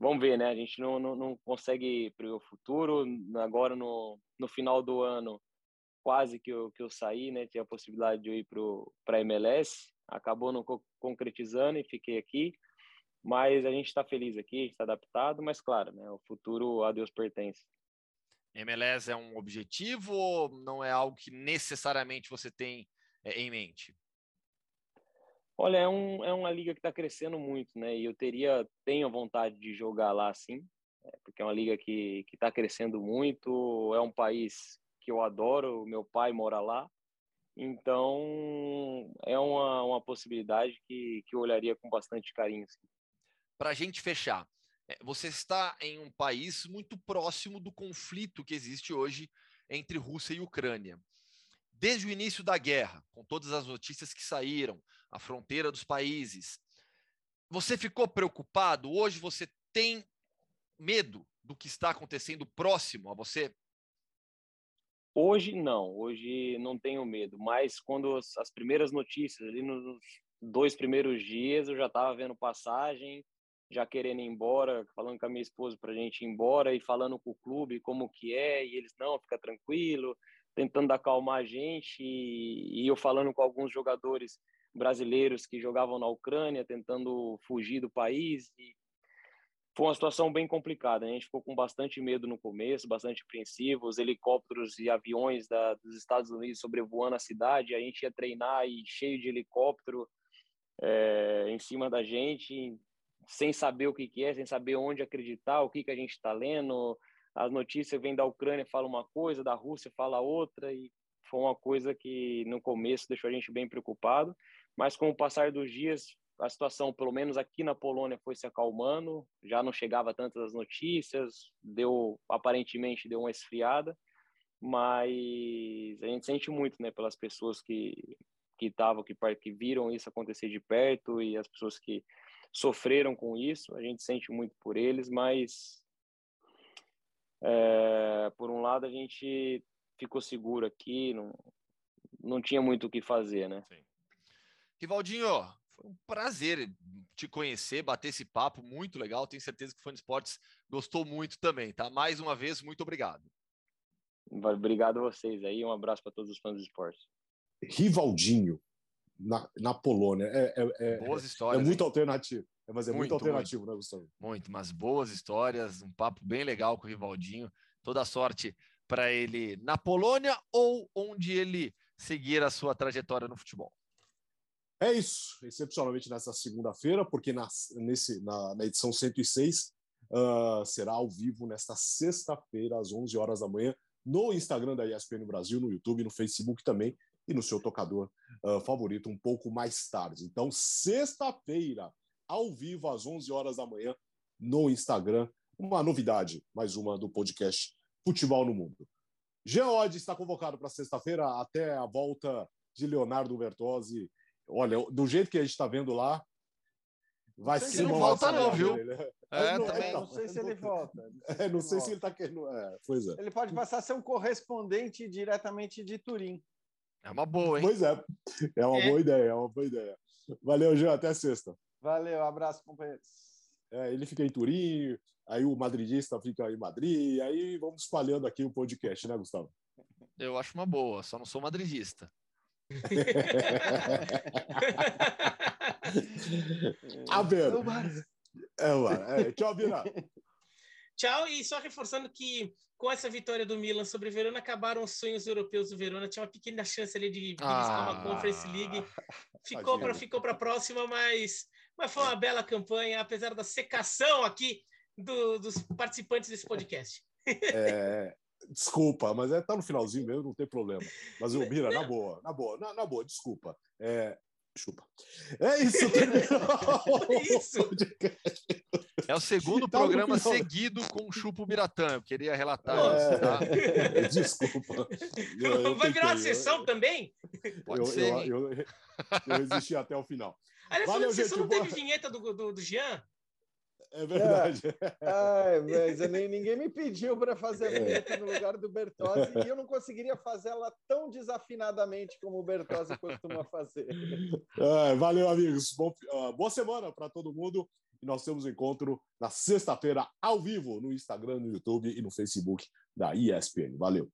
vamos ver, né? A gente não, não, não consegue prever o futuro. Agora no no final do ano quase que eu, que eu saí, né? Tinha a possibilidade de eu ir para a MLS, acabou não co concretizando e fiquei aqui. Mas a gente está feliz aqui, está adaptado, mas claro, né? O futuro a Deus pertence. MLS é um objetivo ou não é algo que necessariamente você tem é, em mente? Olha, é, um, é uma liga que está crescendo muito, né? E eu teria, tenho vontade de jogar lá, sim, é, porque é uma liga que está crescendo muito. É um país que eu adoro, meu pai mora lá. Então, é uma, uma possibilidade que, que eu olharia com bastante carinho. Para a gente fechar, é, você está em um país muito próximo do conflito que existe hoje entre Rússia e Ucrânia. Desde o início da guerra, com todas as notícias que saíram, a fronteira dos países, você ficou preocupado? Hoje você tem medo do que está acontecendo próximo a você? Hoje não, hoje não tenho medo, mas quando as primeiras notícias, ali nos dois primeiros dias, eu já estava vendo passagem, já querendo ir embora, falando com a minha esposa para a gente ir embora e falando com o clube como que é, e eles, não, fica tranquilo, tentando acalmar a gente, e, e eu falando com alguns jogadores brasileiros que jogavam na Ucrânia, tentando fugir do país, e foi uma situação bem complicada. Né? A gente ficou com bastante medo no começo, bastante apreensivo. Os helicópteros e aviões da, dos Estados Unidos sobrevoando a cidade. A gente ia treinar e cheio de helicóptero é, em cima da gente, sem saber o que, que é, sem saber onde acreditar, o que, que a gente está lendo. As notícias vêm da Ucrânia, fala uma coisa, da Rússia fala outra, e foi uma coisa que no começo deixou a gente bem preocupado. Mas com o passar dos dias, a situação, pelo menos aqui na Polônia, foi se acalmando, já não chegava tantas notícias, deu aparentemente deu uma esfriada, mas a gente sente muito, né, pelas pessoas que que estavam que, que viram isso acontecer de perto e as pessoas que sofreram com isso, a gente sente muito por eles, mas é, por um lado a gente ficou seguro aqui, não, não tinha muito o que fazer, né? Sim. Rivaldinho, foi um prazer te conhecer, bater esse papo muito legal. Tenho certeza que o Fã de Esportes gostou muito também, tá? Mais uma vez, muito obrigado. Obrigado a vocês aí. Um abraço para todos os fãs de esportes. Rivaldinho, na, na Polônia. É, é, é boas histórias. É muito hein? alternativo. É, mas é muito, muito alternativo, muito, né, Gustavo? Muito, mas boas histórias. Um papo bem legal com o Rivaldinho. Toda sorte para ele na Polônia ou onde ele seguir a sua trajetória no futebol. É isso, excepcionalmente nessa segunda-feira, porque na, nesse, na, na edição 106 uh, será ao vivo nesta sexta-feira, às 11 horas da manhã, no Instagram da ESPN Brasil, no YouTube, no Facebook também e no seu tocador uh, favorito um pouco mais tarde. Então, sexta-feira, ao vivo, às 11 horas da manhã, no Instagram, uma novidade, mais uma do podcast Futebol no Mundo. Geode está convocado para sexta-feira até a volta de Leonardo Bertozzi Olha, do jeito que a gente está vendo lá, vai ser não volta não, viu? É, não, também. não sei se ele volta. <laughs> Não sei, é, não sei se ele está querendo. É, pois é. Ele pode passar a ser um correspondente diretamente de Turim. É uma boa, hein? Pois é. É uma é. boa ideia, é uma boa ideia. Valeu, Jean. Até sexta. Valeu, abraço, companheiros. É, ele fica em Turim, aí o madridista fica em Madrid, aí vamos espalhando aqui o podcast, né, Gustavo? Eu acho uma boa, só não sou madridista. <laughs> A ver. É, é, tchau, Vina. <laughs> Tchau, e só reforçando que com essa vitória do Milan sobre o Verona, acabaram os sonhos europeus do Verona. Tinha uma pequena chance ali de beliscar ah, uma Conference League. Ficou para ficou a próxima, mas, mas foi uma bela campanha, apesar da secação aqui do, dos participantes desse podcast. <laughs> É, Desculpa, mas é, tá no finalzinho mesmo, não tem problema. Mas, o Mira, na boa, na boa, na, na boa, desculpa. É, Chupa. É isso, terminou. <laughs> isso. É o segundo tá programa seguido com o Chupo Biratã. Eu queria relatar é... isso, tá? <laughs> Desculpa. Eu, Vai virar uma sessão também? Pode eu, ser. Eu, eu, eu, resisti até o final. Aliás, Valeu, gente, não teve vinheta do, do, do Jean? É verdade. É. Ai, mas nem, ninguém me pediu para fazer a é. vinheta no lugar do Bertozzi e eu não conseguiria fazer ela tão desafinadamente como o Bertozzi costuma fazer. É, valeu, amigos. Bom, uh, boa semana para todo mundo. E nós temos um encontro na sexta-feira, ao vivo, no Instagram, no YouTube e no Facebook da ESPN. Valeu.